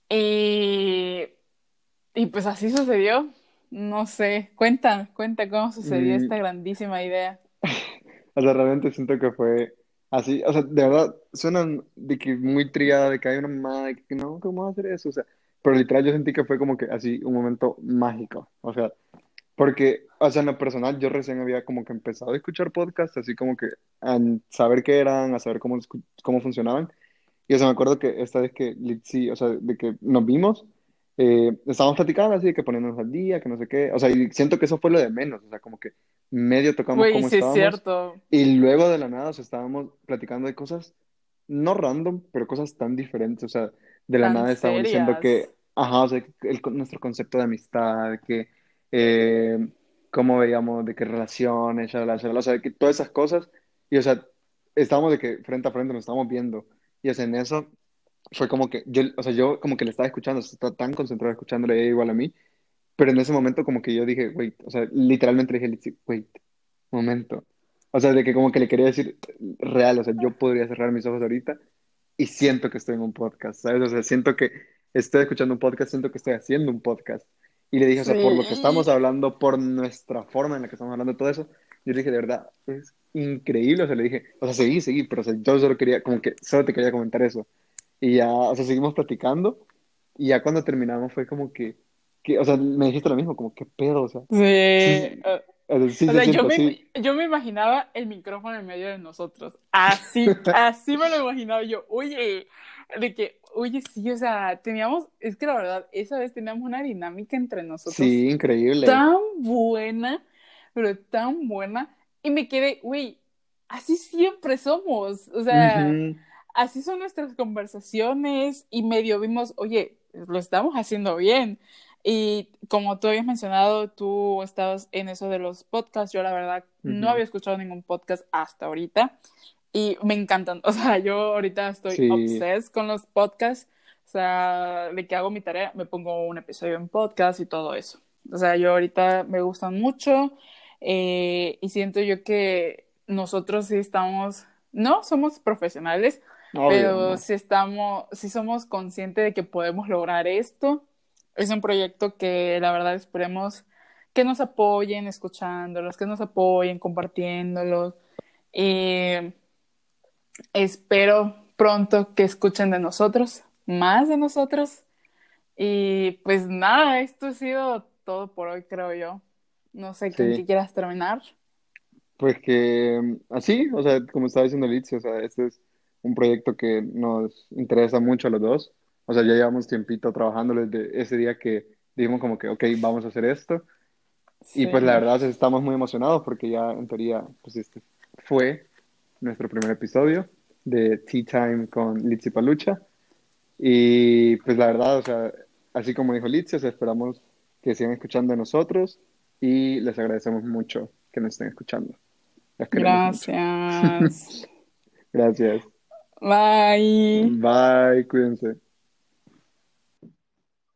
Y, y pues así sucedió. No sé, cuenta, cuenta cómo sucedió esta mm. grandísima idea. o sea, realmente siento que fue así, o sea, de verdad, suena de que muy triada, de que hay una mamá, de que no, ¿cómo hacer eso? O sea, pero literal yo sentí que fue como que así un momento mágico, o sea, porque, o sea, en lo personal yo recién había como que empezado a escuchar podcasts, así como que a saber qué eran, a saber cómo, cómo funcionaban, y o sea, me acuerdo que esta vez que, sí, o sea, de que nos vimos, eh, estábamos platicando así, que poniéndonos al día, que no sé qué, o sea, y siento que eso fue lo de menos, o sea, como que medio tocamos como sí estábamos. cierto. Y luego de la nada, o sea, estábamos platicando de cosas, no random, pero cosas tan diferentes, o sea, de la nada estábamos diciendo que, ajá, o sea, el, nuestro concepto de amistad, que, eh, cómo veíamos, de qué relaciones, o sea, que todas esas cosas, y o sea, estábamos de que frente a frente nos estábamos viendo, y o sea, en eso fue como que yo, o sea, yo como que le estaba escuchando, estaba tan concentrado escuchándole igual a mí, pero en ese momento como que yo dije, wait, o sea, literalmente dije, wait, momento. O sea, de que como que le quería decir real, o sea, yo podría cerrar mis ojos ahorita y siento que estoy en un podcast, ¿sabes? O sea, siento que estoy escuchando un podcast, siento que estoy haciendo un podcast. Y le dije, o sea, por lo que estamos hablando, por nuestra forma en la que estamos hablando todo eso, yo le dije, de verdad, es increíble. O sea, le dije, o sea, seguí, seguí, pero o sea, yo solo quería, como que, solo te quería comentar eso. Y ya, o sea, seguimos platicando. Y ya cuando terminamos fue como que, que o sea, me dijiste lo mismo, como, ¿qué pedo? O sea, sí. sí, o sea, yo, me, yo me imaginaba el micrófono en medio de nosotros. Así, así me lo imaginaba yo. Oye, de que, oye, sí, o sea, teníamos, es que la verdad, esa vez teníamos una dinámica entre nosotros. Sí, increíble. Tan buena, pero tan buena. Y me quedé, güey, así siempre somos. O sea, así son nuestras conversaciones y medio vimos, oye, lo estamos haciendo bien. Y como tú habías mencionado, tú estabas en eso de los podcasts. Yo, la verdad, no había escuchado ningún podcast hasta ahorita y me encantan. O sea, yo ahorita estoy sí. con los podcasts. O sea, de que hago mi tarea, me pongo un episodio en podcast y todo eso. O sea, yo ahorita me gustan mucho eh, y siento yo que nosotros sí estamos, no somos profesionales, pero sí estamos, sí somos conscientes de que podemos lograr esto. Es un proyecto que la verdad esperemos que nos apoyen escuchándolos, que nos apoyen compartiéndolos. Y espero pronto que escuchen de nosotros, más de nosotros. Y pues nada, esto ha sido todo por hoy, creo yo. No sé con qué quieras terminar. Pues que así, o sea, como estaba diciendo Liz, o sea, este es un proyecto que nos interesa mucho a los dos. O sea, ya llevamos tiempito trabajando desde ese día que dijimos como que, ok, vamos a hacer esto. Y pues la verdad estamos muy emocionados porque ya en teoría, pues este fue nuestro primer episodio de Tea Time con Litsi Palucha. Y pues la verdad, o sea, así como dijo Litsi, esperamos que sigan escuchando a nosotros y les agradecemos mucho que nos estén escuchando. Gracias. Gracias. Bye. Bye, cuídense.